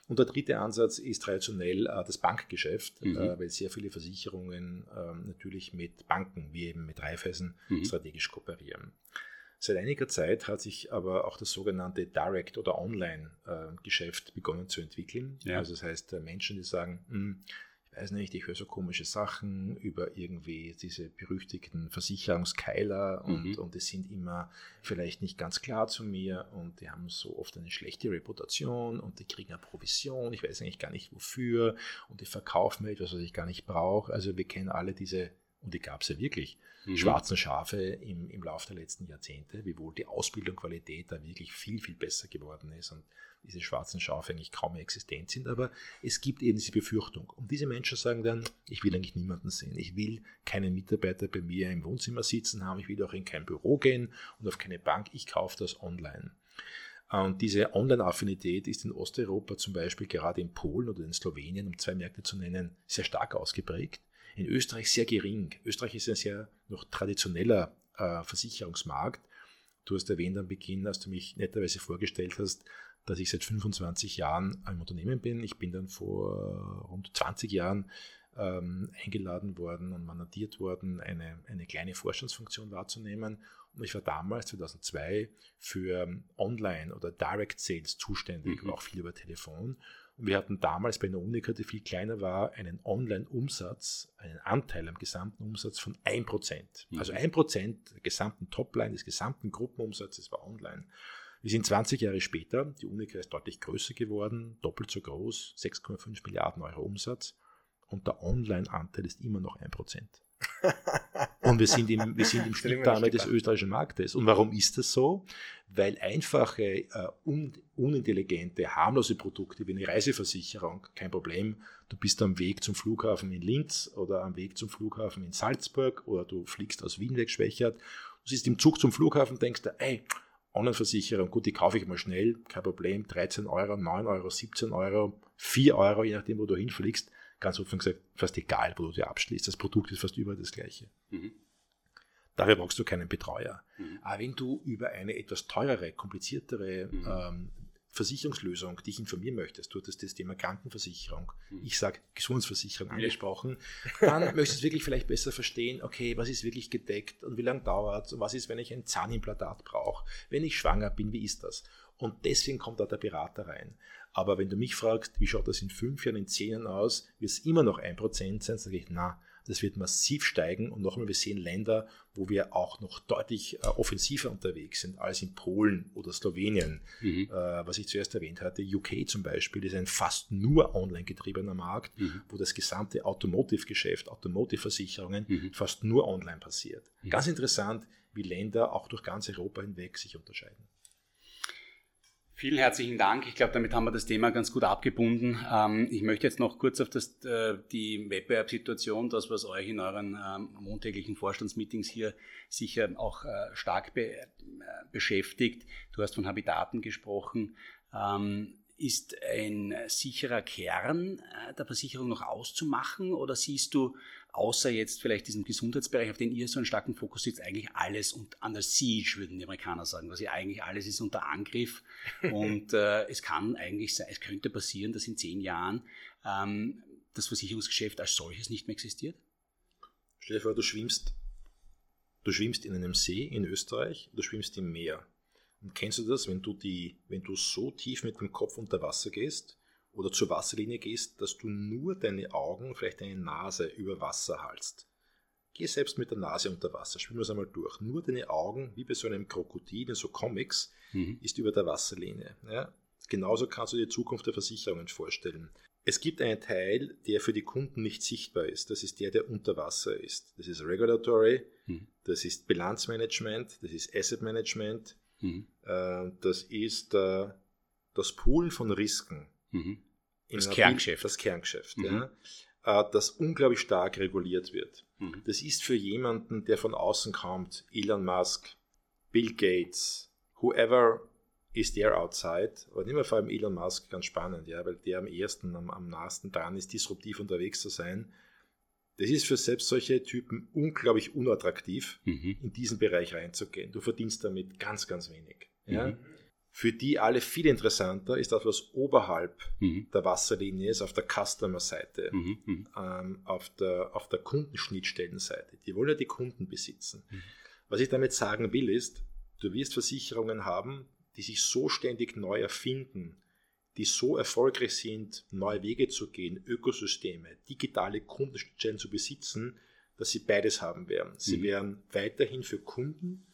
Und der dritte Ansatz ist traditionell äh, das Bankgeschäft, mhm. äh, weil sehr viele Versicherungen ähm, natürlich mit Banken, wie eben mit Raiffeisen, mhm. strategisch kooperieren. Seit einiger Zeit hat sich aber auch das sogenannte Direct- oder Online-Geschäft begonnen zu entwickeln. Ja. Also das heißt, äh, Menschen, die sagen, hm, ich weiß nicht, ich höre so komische Sachen über irgendwie diese berüchtigten Versicherungskeiler und, mhm. und die sind immer vielleicht nicht ganz klar zu mir und die haben so oft eine schlechte Reputation und die kriegen eine Provision, ich weiß eigentlich gar nicht wofür und die verkaufen mir etwas, was ich gar nicht brauche. Also wir kennen alle diese, und die gab es ja wirklich, mhm. schwarzen Schafe im, im Laufe der letzten Jahrzehnte, wiewohl die Ausbildung Qualität da wirklich viel, viel besser geworden ist und diese schwarzen Schafe eigentlich kaum mehr existent sind. Aber es gibt eben diese Befürchtung. Und diese Menschen sagen dann, ich will eigentlich niemanden sehen. Ich will keinen Mitarbeiter bei mir im Wohnzimmer sitzen haben. Ich will auch in kein Büro gehen und auf keine Bank. Ich kaufe das online. Und diese Online-Affinität ist in Osteuropa zum Beispiel gerade in Polen oder in Slowenien, um zwei Märkte zu nennen, sehr stark ausgeprägt in Österreich sehr gering. Österreich ist ein sehr noch traditioneller äh, Versicherungsmarkt. Du hast erwähnt am Beginn, als du mich netterweise vorgestellt hast, dass ich seit 25 Jahren im Unternehmen bin. Ich bin dann vor rund 20 Jahren ähm, eingeladen worden und mandatiert worden, eine, eine kleine Vorstandsfunktion wahrzunehmen. Und ich war damals, 2002, für Online- oder Direct Sales zuständig, mhm. auch viel über Telefon. Wir hatten damals bei einer Unica, die viel kleiner war, einen Online-Umsatz, einen Anteil am gesamten Umsatz von 1%. Mhm. Also 1% der gesamten Topline, des gesamten Gruppenumsatzes war online. Wir sind 20 Jahre später, die Unica ist deutlich größer geworden, doppelt so groß, 6,5 Milliarden Euro Umsatz und der Online-Anteil ist immer noch 1%. Und wir sind im, wir sind im Schnittdame des österreichischen Marktes. Und warum ist das so? Weil einfache, äh, un, unintelligente, harmlose Produkte wie eine Reiseversicherung, kein Problem, du bist am Weg zum Flughafen in Linz oder am Weg zum Flughafen in Salzburg oder du fliegst aus Wien weg, Schwächert. Du siehst im Zug zum Flughafen, denkst du, ey, Online-Versicherung, gut, die kaufe ich mal schnell, kein Problem, 13 Euro, 9 Euro, 17 Euro, 4 Euro, je nachdem, wo du hinfliegst ganz offen gesagt, fast egal, wo du dir abschließt. Das Produkt ist fast überall das gleiche. Mhm. Dafür brauchst du keinen Betreuer. Mhm. Aber wenn du über eine etwas teurere, kompliziertere mhm. ähm, Versicherungslösung dich informieren möchtest, du hattest das Thema Krankenversicherung, mhm. ich sage Gesundheitsversicherung angesprochen, dann möchtest du wirklich vielleicht besser verstehen, okay, was ist wirklich gedeckt und wie lange dauert es und was ist, wenn ich ein Zahnimplantat brauche, wenn ich schwanger bin, wie ist das? Und deswegen kommt da der Berater rein. Aber wenn du mich fragst, wie schaut das in fünf Jahren, in zehn Jahren aus, wird es immer noch ein Prozent sein, sage ich, na, das wird massiv steigen. Und nochmal, wir sehen Länder, wo wir auch noch deutlich äh, offensiver unterwegs sind als in Polen oder Slowenien. Mhm. Äh, was ich zuerst erwähnt hatte, UK zum Beispiel ist ein fast nur online getriebener Markt, mhm. wo das gesamte Automotive-Geschäft, Automotive-Versicherungen mhm. fast nur online passiert. Mhm. Ganz interessant, wie Länder auch durch ganz Europa hinweg sich unterscheiden. Vielen herzlichen Dank. Ich glaube, damit haben wir das Thema ganz gut abgebunden. Ähm, ich möchte jetzt noch kurz auf das, äh, die Wettbewerbssituation, das, was euch in euren ähm, montäglichen Vorstandsmeetings hier sicher auch äh, stark be äh, beschäftigt. Du hast von Habitaten gesprochen. Ähm, ist ein sicherer Kern der Versicherung noch auszumachen oder siehst du außer jetzt vielleicht diesem Gesundheitsbereich, auf den ihr so einen starken Fokus setzt, eigentlich alles und an der Siege, würden die Amerikaner sagen. Also eigentlich alles ist unter Angriff und äh, es kann eigentlich sein, es könnte passieren, dass in zehn Jahren ähm, das Versicherungsgeschäft als solches nicht mehr existiert? Stell dir vor, du schwimmst, du schwimmst in einem See in Österreich, du schwimmst im Meer. Und kennst du das, wenn du, die, wenn du so tief mit dem Kopf unter Wasser gehst, oder zur Wasserlinie gehst, dass du nur deine Augen, vielleicht deine Nase über Wasser haltst. Geh selbst mit der Nase unter Wasser, spiel das einmal durch. Nur deine Augen, wie bei so einem Krokodil in so Comics, mhm. ist über der Wasserlinie. Ja? Genauso kannst du dir die Zukunft der Versicherungen vorstellen. Es gibt einen Teil, der für die Kunden nicht sichtbar ist. Das ist der, der unter Wasser ist. Das ist Regulatory, mhm. das ist Bilanzmanagement, das ist Asset Management, mhm. äh, das ist äh, das Poolen von Risken. Mhm. Das Kerngeschäft. Das Kerngeschäft, ja, äh, das unglaublich stark reguliert wird. Mhm. Das ist für jemanden, der von außen kommt, Elon Musk, Bill Gates, whoever is there outside, aber immer vor allem Elon Musk ganz spannend, ja, weil der am ersten, am, am nahesten dran ist, disruptiv unterwegs zu sein. Das ist für selbst solche Typen unglaublich unattraktiv, mhm. in diesen Bereich reinzugehen. Du verdienst damit ganz, ganz wenig. Ja? Für die alle viel interessanter ist das, was oberhalb mhm. der Wasserlinie ist, auf der Customer-Seite, mhm. mhm. ähm, auf, der, auf der Kundenschnittstellenseite. Die wollen ja die Kunden besitzen. Mhm. Was ich damit sagen will, ist, du wirst Versicherungen haben, die sich so ständig neu erfinden, die so erfolgreich sind, neue Wege zu gehen, Ökosysteme, digitale Kundenschnittstellen zu besitzen, dass sie beides haben werden. Sie mhm. werden weiterhin für Kunden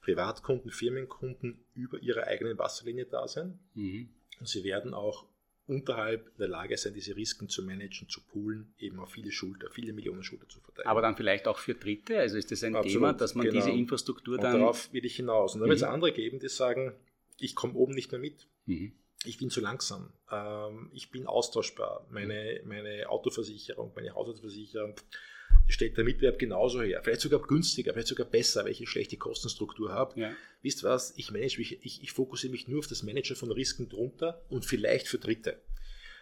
Privatkunden, Firmenkunden über ihre eigenen Wasserlinie da sein. Mhm. Und sie werden auch unterhalb in der Lage sein, diese Risiken zu managen, zu poolen, eben auf viele Schulter, viele Millionen Schulter zu verteilen. Aber dann vielleicht auch für Dritte? Also ist das ein Absolut, Thema, dass man genau. diese Infrastruktur dann... Und darauf will ich hinaus. Und dann mhm. wird es andere geben, die sagen, ich komme oben nicht mehr mit. Mhm. Ich bin zu langsam. Ähm, ich bin austauschbar. Meine, meine Autoversicherung, meine Haushaltsversicherung stellt der Mitbewerb genauso her. Vielleicht sogar günstiger, vielleicht sogar besser, weil ich eine schlechte Kostenstruktur habe. Ja. Wisst was? Ich manage mich, ich, ich fokussiere mich nur auf das Managen von Risiken drunter und vielleicht für Dritte.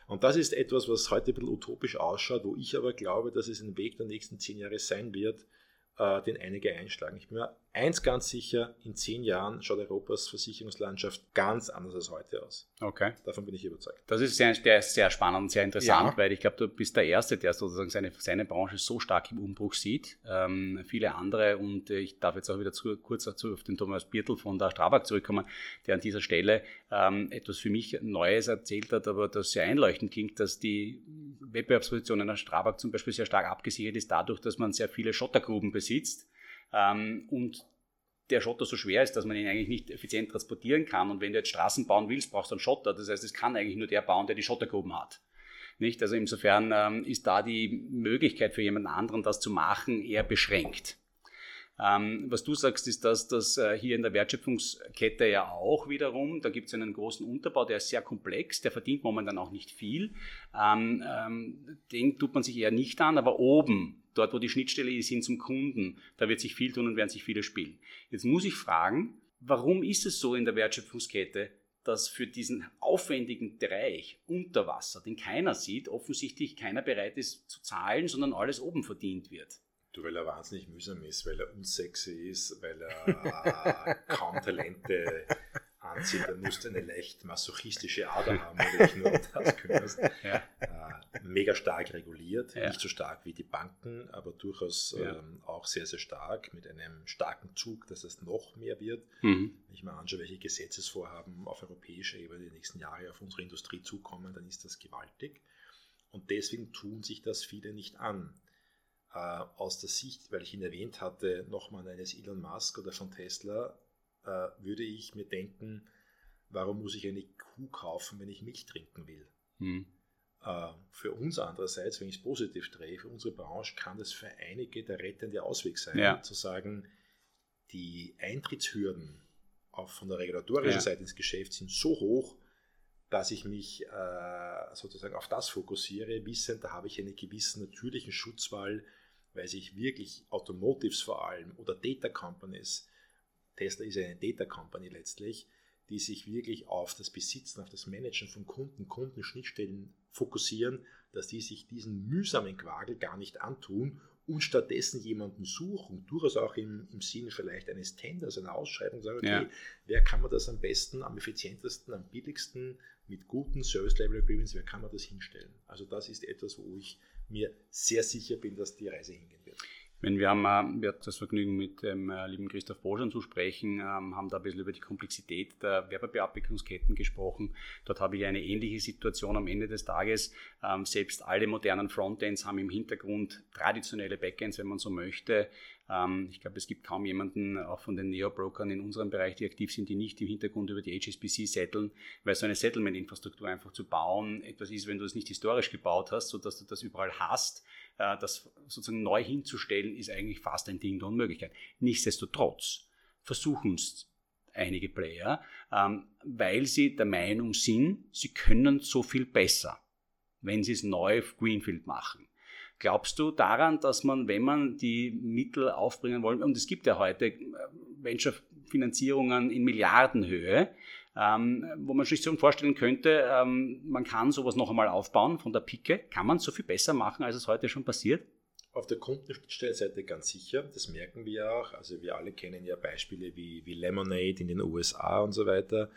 Und das ist etwas, was heute ein bisschen utopisch ausschaut, wo ich aber glaube, dass es ein Weg der nächsten zehn Jahre sein wird, äh, den einige einschlagen. Ich bin mir eins ganz sicher, in zehn Jahren schaut Europas Versicherungslandschaft ganz anders als heute aus. Okay. Davon bin ich überzeugt. Das ist sehr, der ist sehr spannend, sehr interessant, ja. weil ich glaube, du bist der Erste, der sozusagen seine, seine Branche so stark im Umbruch sieht. Ähm, viele andere, und ich darf jetzt auch wieder zu, kurz dazu auf den Thomas Birtel von der Strabag zurückkommen, der an dieser Stelle ähm, etwas für mich Neues erzählt hat, aber das sehr einleuchtend klingt, dass die Wettbewerbsposition einer Strabag zum Beispiel sehr stark abgesichert ist, dadurch, dass man sehr viele Schottergruben besitzt und der Schotter so schwer ist, dass man ihn eigentlich nicht effizient transportieren kann. Und wenn du jetzt Straßen bauen willst, brauchst du einen Schotter. Das heißt, es kann eigentlich nur der bauen, der die Schottergruben hat. Nicht? Also insofern ähm, ist da die Möglichkeit für jemand anderen, das zu machen, eher beschränkt. Ähm, was du sagst, ist, dass das äh, hier in der Wertschöpfungskette ja auch wiederum, da gibt es einen großen Unterbau, der ist sehr komplex, der verdient momentan auch nicht viel. Ähm, ähm, den tut man sich eher nicht an, aber oben, dort wo die Schnittstelle ist hin zum Kunden, da wird sich viel tun und werden sich viele spielen. Jetzt muss ich fragen, warum ist es so in der Wertschöpfungskette, dass für diesen aufwendigen Bereich unter Wasser, den keiner sieht, offensichtlich keiner bereit ist zu zahlen, sondern alles oben verdient wird? Du, weil er wahnsinnig mühsam ist, weil er unsexy ist, weil er kaum Talente anzieht. Er muss eine leicht masochistische Ader haben, weil ich nur das kümmerst. Ja. Mega stark reguliert, ja. nicht so stark wie die Banken, aber durchaus ja. ähm, auch sehr, sehr stark, mit einem starken Zug, dass es noch mehr wird. Mhm. Wenn ich mal anschaue, welche Gesetzesvorhaben auf europäischer Ebene die nächsten Jahre auf unsere Industrie zukommen, dann ist das gewaltig. Und deswegen tun sich das viele nicht an äh, aus der Sicht, weil ich ihn erwähnt hatte, nochmal eines Elon Musk oder von Tesla, äh, würde ich mir denken, warum muss ich eine Kuh kaufen, wenn ich Milch trinken will? Hm. Äh, für uns andererseits, wenn ich es positiv drehe, für unsere Branche kann das für einige der rettende Ausweg sein, ja. zu sagen, die Eintrittshürden auch von der regulatorischen ja. Seite ins Geschäft sind so hoch, dass ich mich äh, sozusagen auf das fokussiere, wissend, da habe ich einen gewissen natürlichen Schutzwall weil sich wirklich Automotives vor allem oder Data Companies, Tesla ist eine Data Company letztlich, die sich wirklich auf das Besitzen, auf das Managen von Kunden, Kundenschnittstellen fokussieren, dass die sich diesen mühsamen Quagel gar nicht antun und stattdessen jemanden suchen, durchaus auch im, im Sinne vielleicht eines Tenders, einer Ausschreibung, sagen, okay, ja. wer kann man das am besten, am effizientesten, am billigsten, mit guten Service Level Agreements, wer kann man das hinstellen? Also das ist etwas, wo ich mir sehr sicher bin, dass die Reise hingehen wird. Wenn wir haben, äh, wir hatten das Vergnügen mit dem äh, lieben Christoph Boschan zu sprechen, ähm, haben da ein bisschen über die Komplexität der Werbebeabwicklungsketten gesprochen. Dort habe ich eine ähnliche Situation am Ende des Tages. Ähm, selbst alle modernen Frontends haben im Hintergrund traditionelle Backends, wenn man so möchte. Ähm, ich glaube, es gibt kaum jemanden, auch von den Neo-Brokern in unserem Bereich, die aktiv sind, die nicht im Hintergrund über die HSBC setteln, weil so eine Settlement-Infrastruktur einfach zu bauen etwas ist, wenn du es nicht historisch gebaut hast, sodass du das überall hast, äh, das sozusagen neu hinzustellen, ist eigentlich fast ein Ding der Unmöglichkeit. Nichtsdestotrotz versuchen es einige Player, ähm, weil sie der Meinung sind, sie können so viel besser, wenn sie es neu auf Greenfield machen. Glaubst du daran, dass man, wenn man die Mittel aufbringen wollen, und es gibt ja heute äh, Venture-Finanzierungen in Milliardenhöhe, ähm, wo man sich so vorstellen könnte, ähm, man kann sowas noch einmal aufbauen von der Pike. Kann man so viel besser machen, als es heute schon passiert? Auf der Kundenschnittstellenseite ganz sicher, das merken wir auch. Also wir alle kennen ja Beispiele wie, wie Lemonade in den USA und so weiter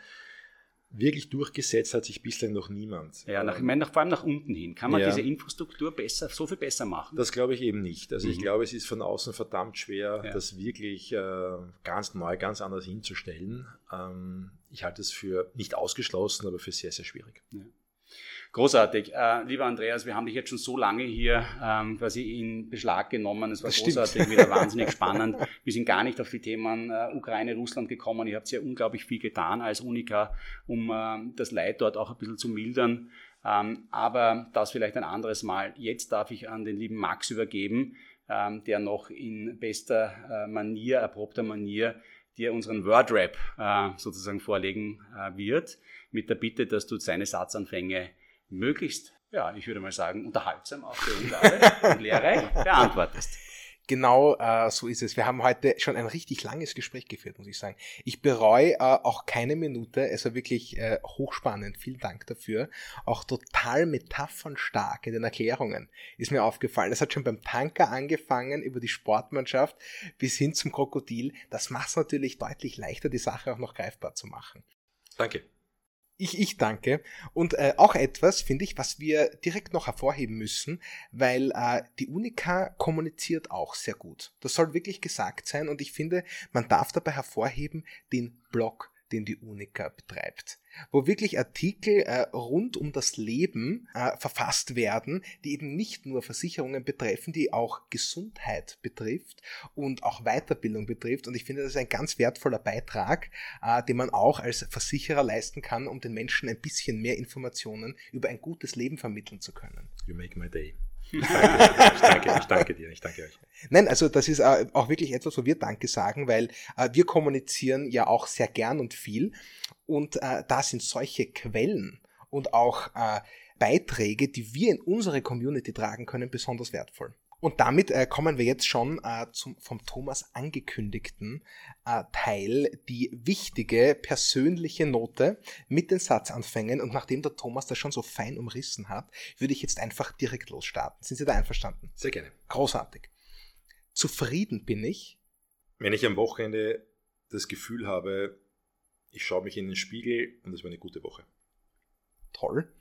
wirklich durchgesetzt hat sich bislang noch niemand. Ja, nach, ich meine, vor allem nach unten hin. Kann man ja. diese Infrastruktur besser, so viel besser machen? Das glaube ich eben nicht. Also mhm. ich glaube, es ist von außen verdammt schwer, ja. das wirklich äh, ganz neu, ganz anders hinzustellen. Ähm, ich halte es für nicht ausgeschlossen, aber für sehr, sehr schwierig. Ja. Großartig. Äh, lieber Andreas, wir haben dich jetzt schon so lange hier ähm, quasi in Beschlag genommen. Es war das großartig, wieder wahnsinnig spannend. Wir sind gar nicht auf die Themen äh, Ukraine, Russland gekommen. Ihr habt ja unglaublich viel getan als Unica, um äh, das Leid dort auch ein bisschen zu mildern. Ähm, aber das vielleicht ein anderes Mal. Jetzt darf ich an den lieben Max übergeben, ähm, der noch in bester äh, Manier, erprobter Manier, dir unseren Wordrap äh, sozusagen vorlegen äh, wird, mit der Bitte, dass du seine Satzanfänge möglichst, ja, ich würde mal sagen, unterhaltsam, auch für uns alle und lehrreich beantwortest. Genau äh, so ist es. Wir haben heute schon ein richtig langes Gespräch geführt, muss ich sagen. Ich bereue äh, auch keine Minute. Es war wirklich äh, hochspannend. Vielen Dank dafür. Auch total metaphernstark in den Erklärungen ist mir aufgefallen. Es hat schon beim Tanker angefangen, über die Sportmannschaft bis hin zum Krokodil. Das macht es natürlich deutlich leichter, die Sache auch noch greifbar zu machen. Danke. Ich, ich danke. Und äh, auch etwas, finde ich, was wir direkt noch hervorheben müssen, weil äh, die Unica kommuniziert auch sehr gut. Das soll wirklich gesagt sein und ich finde, man darf dabei hervorheben den Blog, den die Unica betreibt wo wirklich Artikel äh, rund um das Leben äh, verfasst werden, die eben nicht nur Versicherungen betreffen, die auch Gesundheit betrifft und auch Weiterbildung betrifft. Und ich finde, das ist ein ganz wertvoller Beitrag, äh, den man auch als Versicherer leisten kann, um den Menschen ein bisschen mehr Informationen über ein gutes Leben vermitteln zu können. You make my day. Ich danke, ich danke, ich danke dir, ich danke euch. Nein, also das ist äh, auch wirklich etwas, wo wir Danke sagen, weil äh, wir kommunizieren ja auch sehr gern und viel und äh, da sind solche Quellen und auch Beiträge, die wir in unsere Community tragen können, besonders wertvoll. Und damit äh, kommen wir jetzt schon äh, zum vom Thomas angekündigten äh, Teil, die wichtige persönliche Note mit den Satzanfängen. Und nachdem der Thomas das schon so fein umrissen hat, würde ich jetzt einfach direkt losstarten. Sind Sie da einverstanden? Sehr gerne. Großartig. Zufrieden bin ich. Wenn ich am Wochenende das Gefühl habe, ich schaue mich in den Spiegel und es war eine gute Woche. Toll.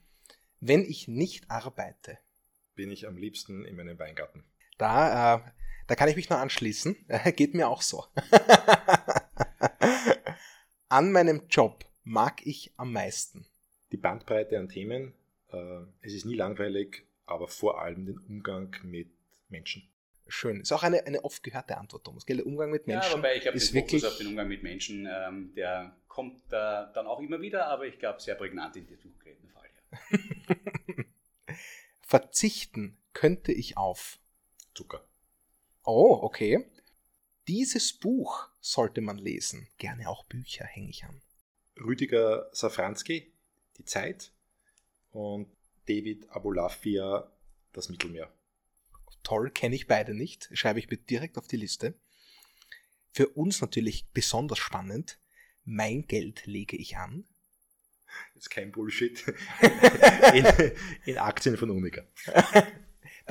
Wenn ich nicht arbeite, bin ich am liebsten in meinem Weingarten. Da, äh, da kann ich mich nur anschließen. Geht mir auch so. an meinem Job mag ich am meisten. Die Bandbreite an Themen. Äh, es ist nie langweilig, aber vor allem den Umgang mit Menschen. Schön. Ist auch eine, eine oft gehörte Antwort, Thomas. Gell? Der Umgang mit Menschen. Ja, wobei ich habe den wirklich Fokus auf den Umgang mit Menschen, ähm, der kommt äh, dann auch immer wieder, aber ich glaube sehr prägnant in diesem konkreten Fall. Ja. Verzichten könnte ich auf Zucker. Oh, okay. Dieses Buch sollte man lesen. Gerne auch Bücher hänge ich an. Rüdiger Safranski, Die Zeit und David Abulafia, Das Mittelmeer. Toll, kenne ich beide nicht. Schreibe ich mir direkt auf die Liste. Für uns natürlich besonders spannend. Mein Geld lege ich an. Ist kein Bullshit. in, in Aktien von Unica.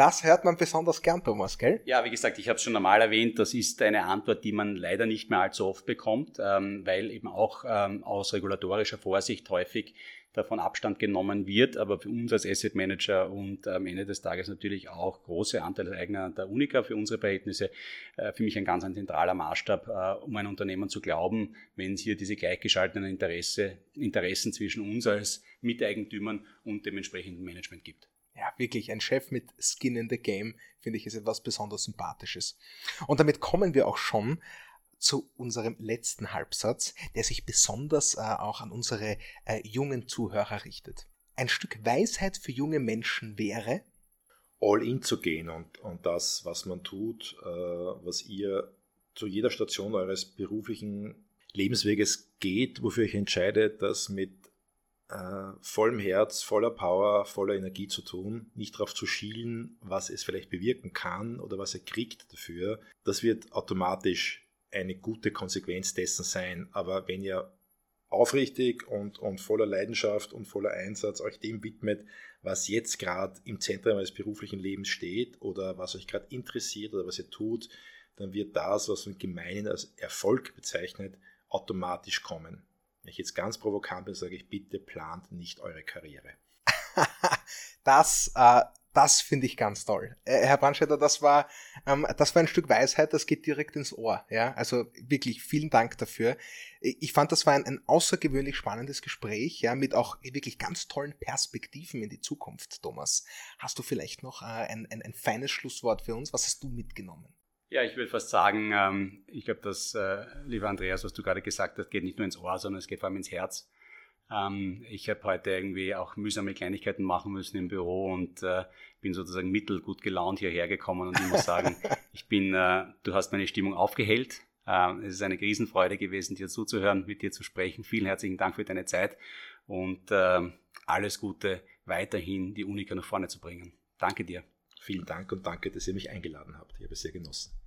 Das hört man besonders gern, Thomas, gell? Ja, wie gesagt, ich habe es schon einmal erwähnt, das ist eine Antwort, die man leider nicht mehr allzu oft bekommt, ähm, weil eben auch ähm, aus regulatorischer Vorsicht häufig davon Abstand genommen wird, aber für uns als Asset Manager und am Ende des Tages natürlich auch große Anteilseigner der Unica für unsere Verhältnisse, äh, für mich ein ganz ein zentraler Maßstab, äh, um ein Unternehmen zu glauben, wenn es hier diese gleichgeschalteten Interesse, Interessen zwischen uns als Miteigentümern und dem entsprechenden Management gibt. Ja, wirklich, ein Chef mit Skin in the Game, finde ich, ist etwas besonders Sympathisches. Und damit kommen wir auch schon zu unserem letzten Halbsatz, der sich besonders äh, auch an unsere äh, jungen Zuhörer richtet. Ein Stück Weisheit für junge Menschen wäre, all in zu gehen und, und das, was man tut, äh, was ihr zu jeder Station eures beruflichen Lebensweges geht, wofür ich entscheide, das mit äh, vollem Herz, voller Power, voller Energie zu tun, nicht darauf zu schielen, was es vielleicht bewirken kann oder was er kriegt dafür. Das wird automatisch eine gute Konsequenz dessen sein. Aber wenn ihr aufrichtig und, und voller Leidenschaft und voller Einsatz euch dem widmet, was jetzt gerade im Zentrum eures beruflichen Lebens steht oder was euch gerade interessiert oder was ihr tut, dann wird das, was man gemein als Erfolg bezeichnet, automatisch kommen. Wenn ich jetzt ganz provokant bin, sage ich, bitte plant nicht eure Karriere. das äh, das finde ich ganz toll. Äh, Herr Brandstätter, das war, ähm, das war ein Stück Weisheit, das geht direkt ins Ohr. Ja, also wirklich vielen Dank dafür. Ich fand, das war ein, ein außergewöhnlich spannendes Gespräch, ja, mit auch wirklich ganz tollen Perspektiven in die Zukunft, Thomas. Hast du vielleicht noch äh, ein, ein, ein feines Schlusswort für uns? Was hast du mitgenommen? Ja, ich würde fast sagen, ähm, ich glaube, dass, äh, lieber Andreas, was du gerade gesagt hast, geht nicht nur ins Ohr, sondern es geht vor allem ins Herz. Ähm, ich habe heute irgendwie auch mühsame Kleinigkeiten machen müssen im Büro und äh, bin sozusagen mittelgut gelaunt hierher gekommen und ich muss sagen, ich bin, äh, du hast meine Stimmung aufgehellt. Ähm, es ist eine Riesenfreude gewesen, dir zuzuhören, mit dir zu sprechen. Vielen herzlichen Dank für deine Zeit und äh, alles Gute weiterhin, die Unika nach vorne zu bringen. Danke dir. Vielen Dank und danke, dass ihr mich eingeladen habt. Ich habe es sehr genossen.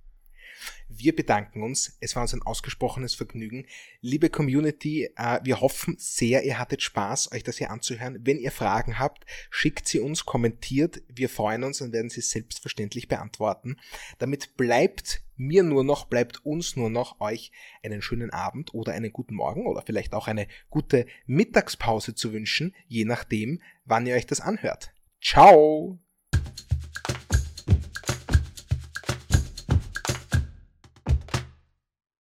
Wir bedanken uns. Es war uns ein ausgesprochenes Vergnügen. Liebe Community, äh, wir hoffen sehr, ihr hattet Spaß, euch das hier anzuhören. Wenn ihr Fragen habt, schickt sie uns, kommentiert. Wir freuen uns und werden sie selbstverständlich beantworten. Damit bleibt mir nur noch, bleibt uns nur noch, euch einen schönen Abend oder einen guten Morgen oder vielleicht auch eine gute Mittagspause zu wünschen, je nachdem, wann ihr euch das anhört. Ciao!